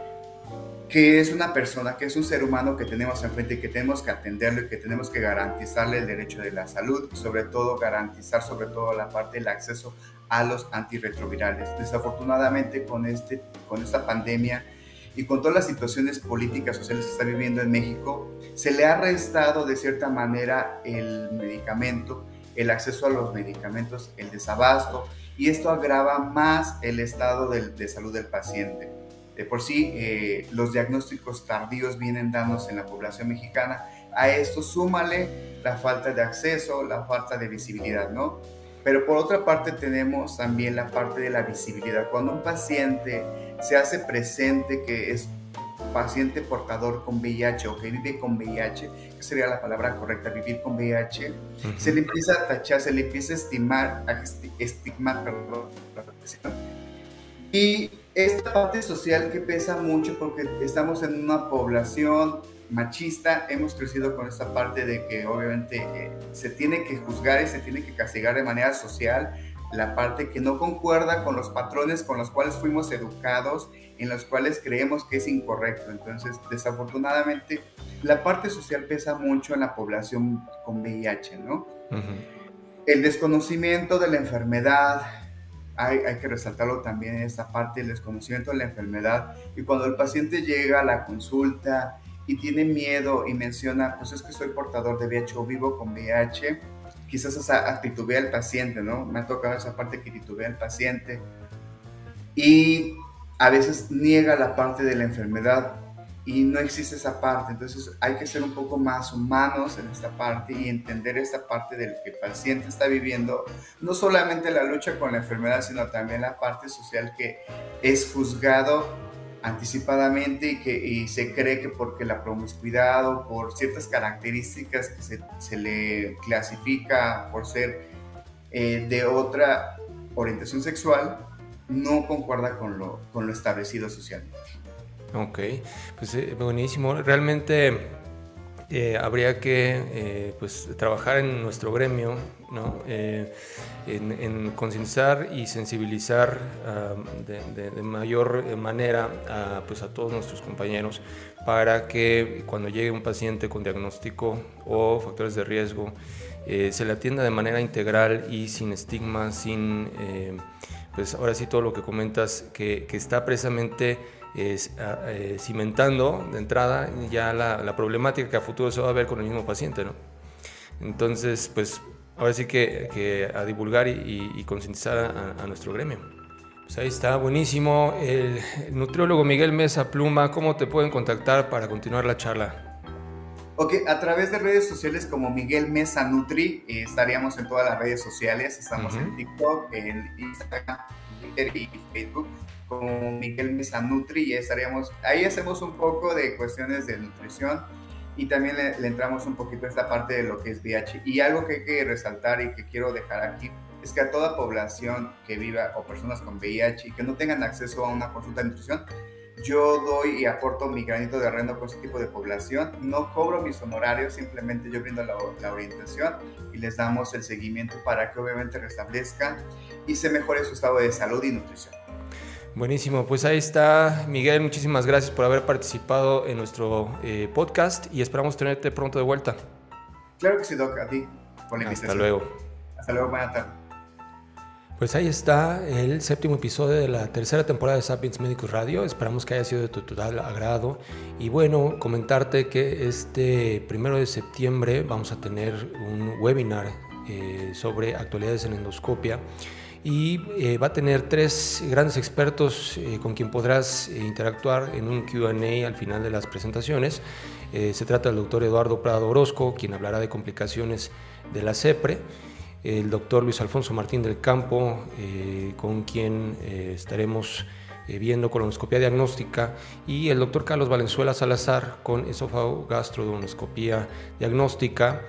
que es una persona, que es un ser humano que tenemos enfrente y que tenemos que atenderlo y que tenemos que garantizarle el derecho de la salud, sobre todo garantizar sobre todo la parte del acceso a los antirretrovirales. Desafortunadamente con, este, con esta pandemia y con todas las situaciones políticas sociales que está viviendo en México, se le ha restado de cierta manera el medicamento, el acceso a los medicamentos, el desabasto, y esto agrava más el estado de salud del paciente. De por sí, eh, los diagnósticos tardíos vienen dados en la población mexicana. A esto súmale la falta de acceso, la falta de visibilidad, ¿no? Pero por otra parte tenemos también la parte de la visibilidad. Cuando un paciente se hace presente que es paciente portador con VIH o que vive con VIH, que sería la palabra correcta, vivir con VIH, se le empieza a tachar, se le empieza a estimar, a estigmar, perdón, y esta parte social que pesa mucho porque estamos en una población machista, hemos crecido con esta parte de que obviamente eh, se tiene que juzgar y se tiene que castigar de manera social la parte que no concuerda con los patrones con los cuales fuimos educados, en los cuales creemos que es incorrecto. Entonces, desafortunadamente, la parte social pesa mucho en la población con VIH, ¿no? el desconocimiento de la enfermedad, hay, hay, que resaltarlo también en esta parte, el desconocimiento de la enfermedad. Y cuando el paciente llega a la consulta y tiene miedo y menciona, pues es que soy portador de VIH o vivo con VIH, quizás esa titubea el paciente, ¿no? Me ha tocado esa parte que titubea el paciente. Y a veces niega la parte de la enfermedad y no existe esa parte. Entonces hay que ser un poco más humanos en esta parte y entender esta parte del que el paciente está viviendo, no solamente la lucha con la enfermedad, sino también la parte social que es juzgado anticipadamente y que se cree que porque la promiscuidad o por ciertas características que se, se le clasifica por ser eh, de otra orientación sexual, no concuerda con lo, con lo establecido socialmente. Ok, pues eh, buenísimo. Realmente eh, habría que eh, pues, trabajar en nuestro gremio, ¿no? en, concientizar y sensibilizar de, mayor manera a, pues, a todos nuestros compañeros para que cuando llegue un paciente con diagnóstico o factores de riesgo, se le atienda de manera integral y sin estigma, sin, pues ahora sí todo lo que comentas, que, que está precisamente es, ah, eh, cimentando de entrada ya la, problemática que a futuro se va a ver con el mismo paciente, ¿no? Entonces, pues ahora sí que, a divulgar y, concientizar a, nuestro gremio. Pues ahí está, buenísimo. El, nutriólogo Miguel Mesa Pluma, ¿cómo te pueden contactar para continuar la charla? Ok, a través de redes sociales como Miguel Mesa Nutri, eh, estaríamos en todas las redes sociales, estamos en TikTok, en Instagram, Twitter y Facebook con Miguel Mesa Nutri y estaríamos, ahí hacemos un poco de cuestiones de nutrición y también le, entramos un poquito a esta parte de lo que es VIH. Y algo que hay que resaltar y que quiero dejar aquí es que a toda población que viva o personas con VIH y que no tengan acceso a una consulta de nutrición, yo doy y aporto mi granito de arrendo con ese tipo de población. No cobro mis honorarios, simplemente yo brindo la, la, orientación y les damos el seguimiento para que obviamente restablezcan y se mejore su estado de salud y nutrición. Buenísimo, pues ahí está Miguel, muchísimas gracias por haber participado en nuestro eh, podcast y esperamos tenerte pronto de vuelta. Claro que sí, Doc, a ti, por la Hasta luego. Hasta luego, buena tarde. Pues ahí está el séptimo episodio de la tercera temporada de Sapiens Médicos Radio. Esperamos que haya sido de tu total agrado. Y bueno, comentarte que este primero de septiembre vamos a tener un webinar eh, sobre actualidades en endoscopia y eh, va a tener tres grandes expertos eh, con quien podrás eh, interactuar en un QA al final de las presentaciones. se trata del doctor Eduardo Prado Orozco, quien hablará de complicaciones de la CEPRE, el doctor Luis Alfonso Martín del Campo, con quien estaremos viendo colonoscopia diagnóstica, y el doctor Carlos Valenzuela Salazar con esófago gastrodonoscopía diagnóstica.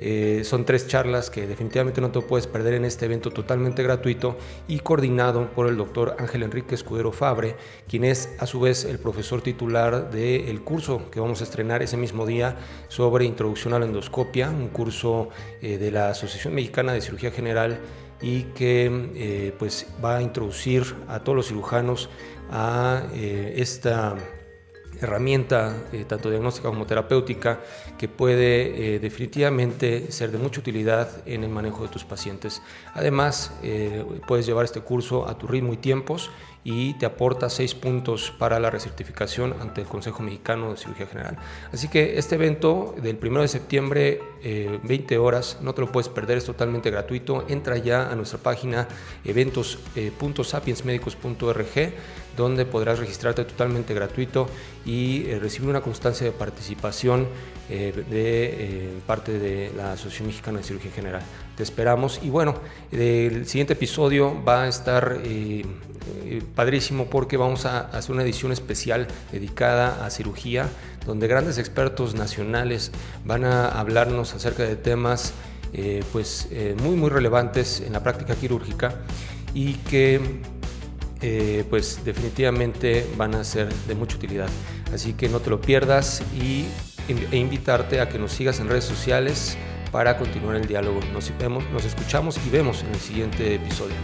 Eh, son tres charlas que definitivamente no te puedes perder en este evento totalmente gratuito y coordinado por el doctor Ángel Enrique Escudero Fabre, quien es a su vez el profesor titular del curso que vamos a estrenar ese mismo día sobre introducción a la endoscopia, un curso eh, de la Asociación Mexicana de Cirugía General y que eh, pues va a introducir a todos los cirujanos a esta herramienta, eh, tanto diagnóstica como terapéutica, que puede eh, definitivamente ser de mucha utilidad en el manejo de tus pacientes. Además, eh, puedes llevar este curso a tu ritmo y tiempos y te aporta seis puntos para la recertificación ante el Consejo Mexicano de Cirugía General. Así que este evento del 1 de septiembre, 20 horas, no te lo puedes perder, es totalmente gratuito. Entra ya a nuestra página eventos.sapiensmedicos.org donde podrás registrarte totalmente gratuito y eh, recibir una constancia de participación eh, de eh, parte de la Asociación Mexicana de Cirugía General. Te esperamos y bueno, el siguiente episodio va a estar padrísimo porque vamos a hacer una edición especial dedicada a cirugía, donde grandes expertos nacionales van a hablarnos acerca de temas pues muy muy relevantes en la práctica quirúrgica y que eh, pues definitivamente van a ser de mucha utilidad. Así que no te lo pierdas y, e invitarte a que nos sigas en redes sociales para continuar el diálogo. Nos, escuchamos y vemos en el siguiente episodio.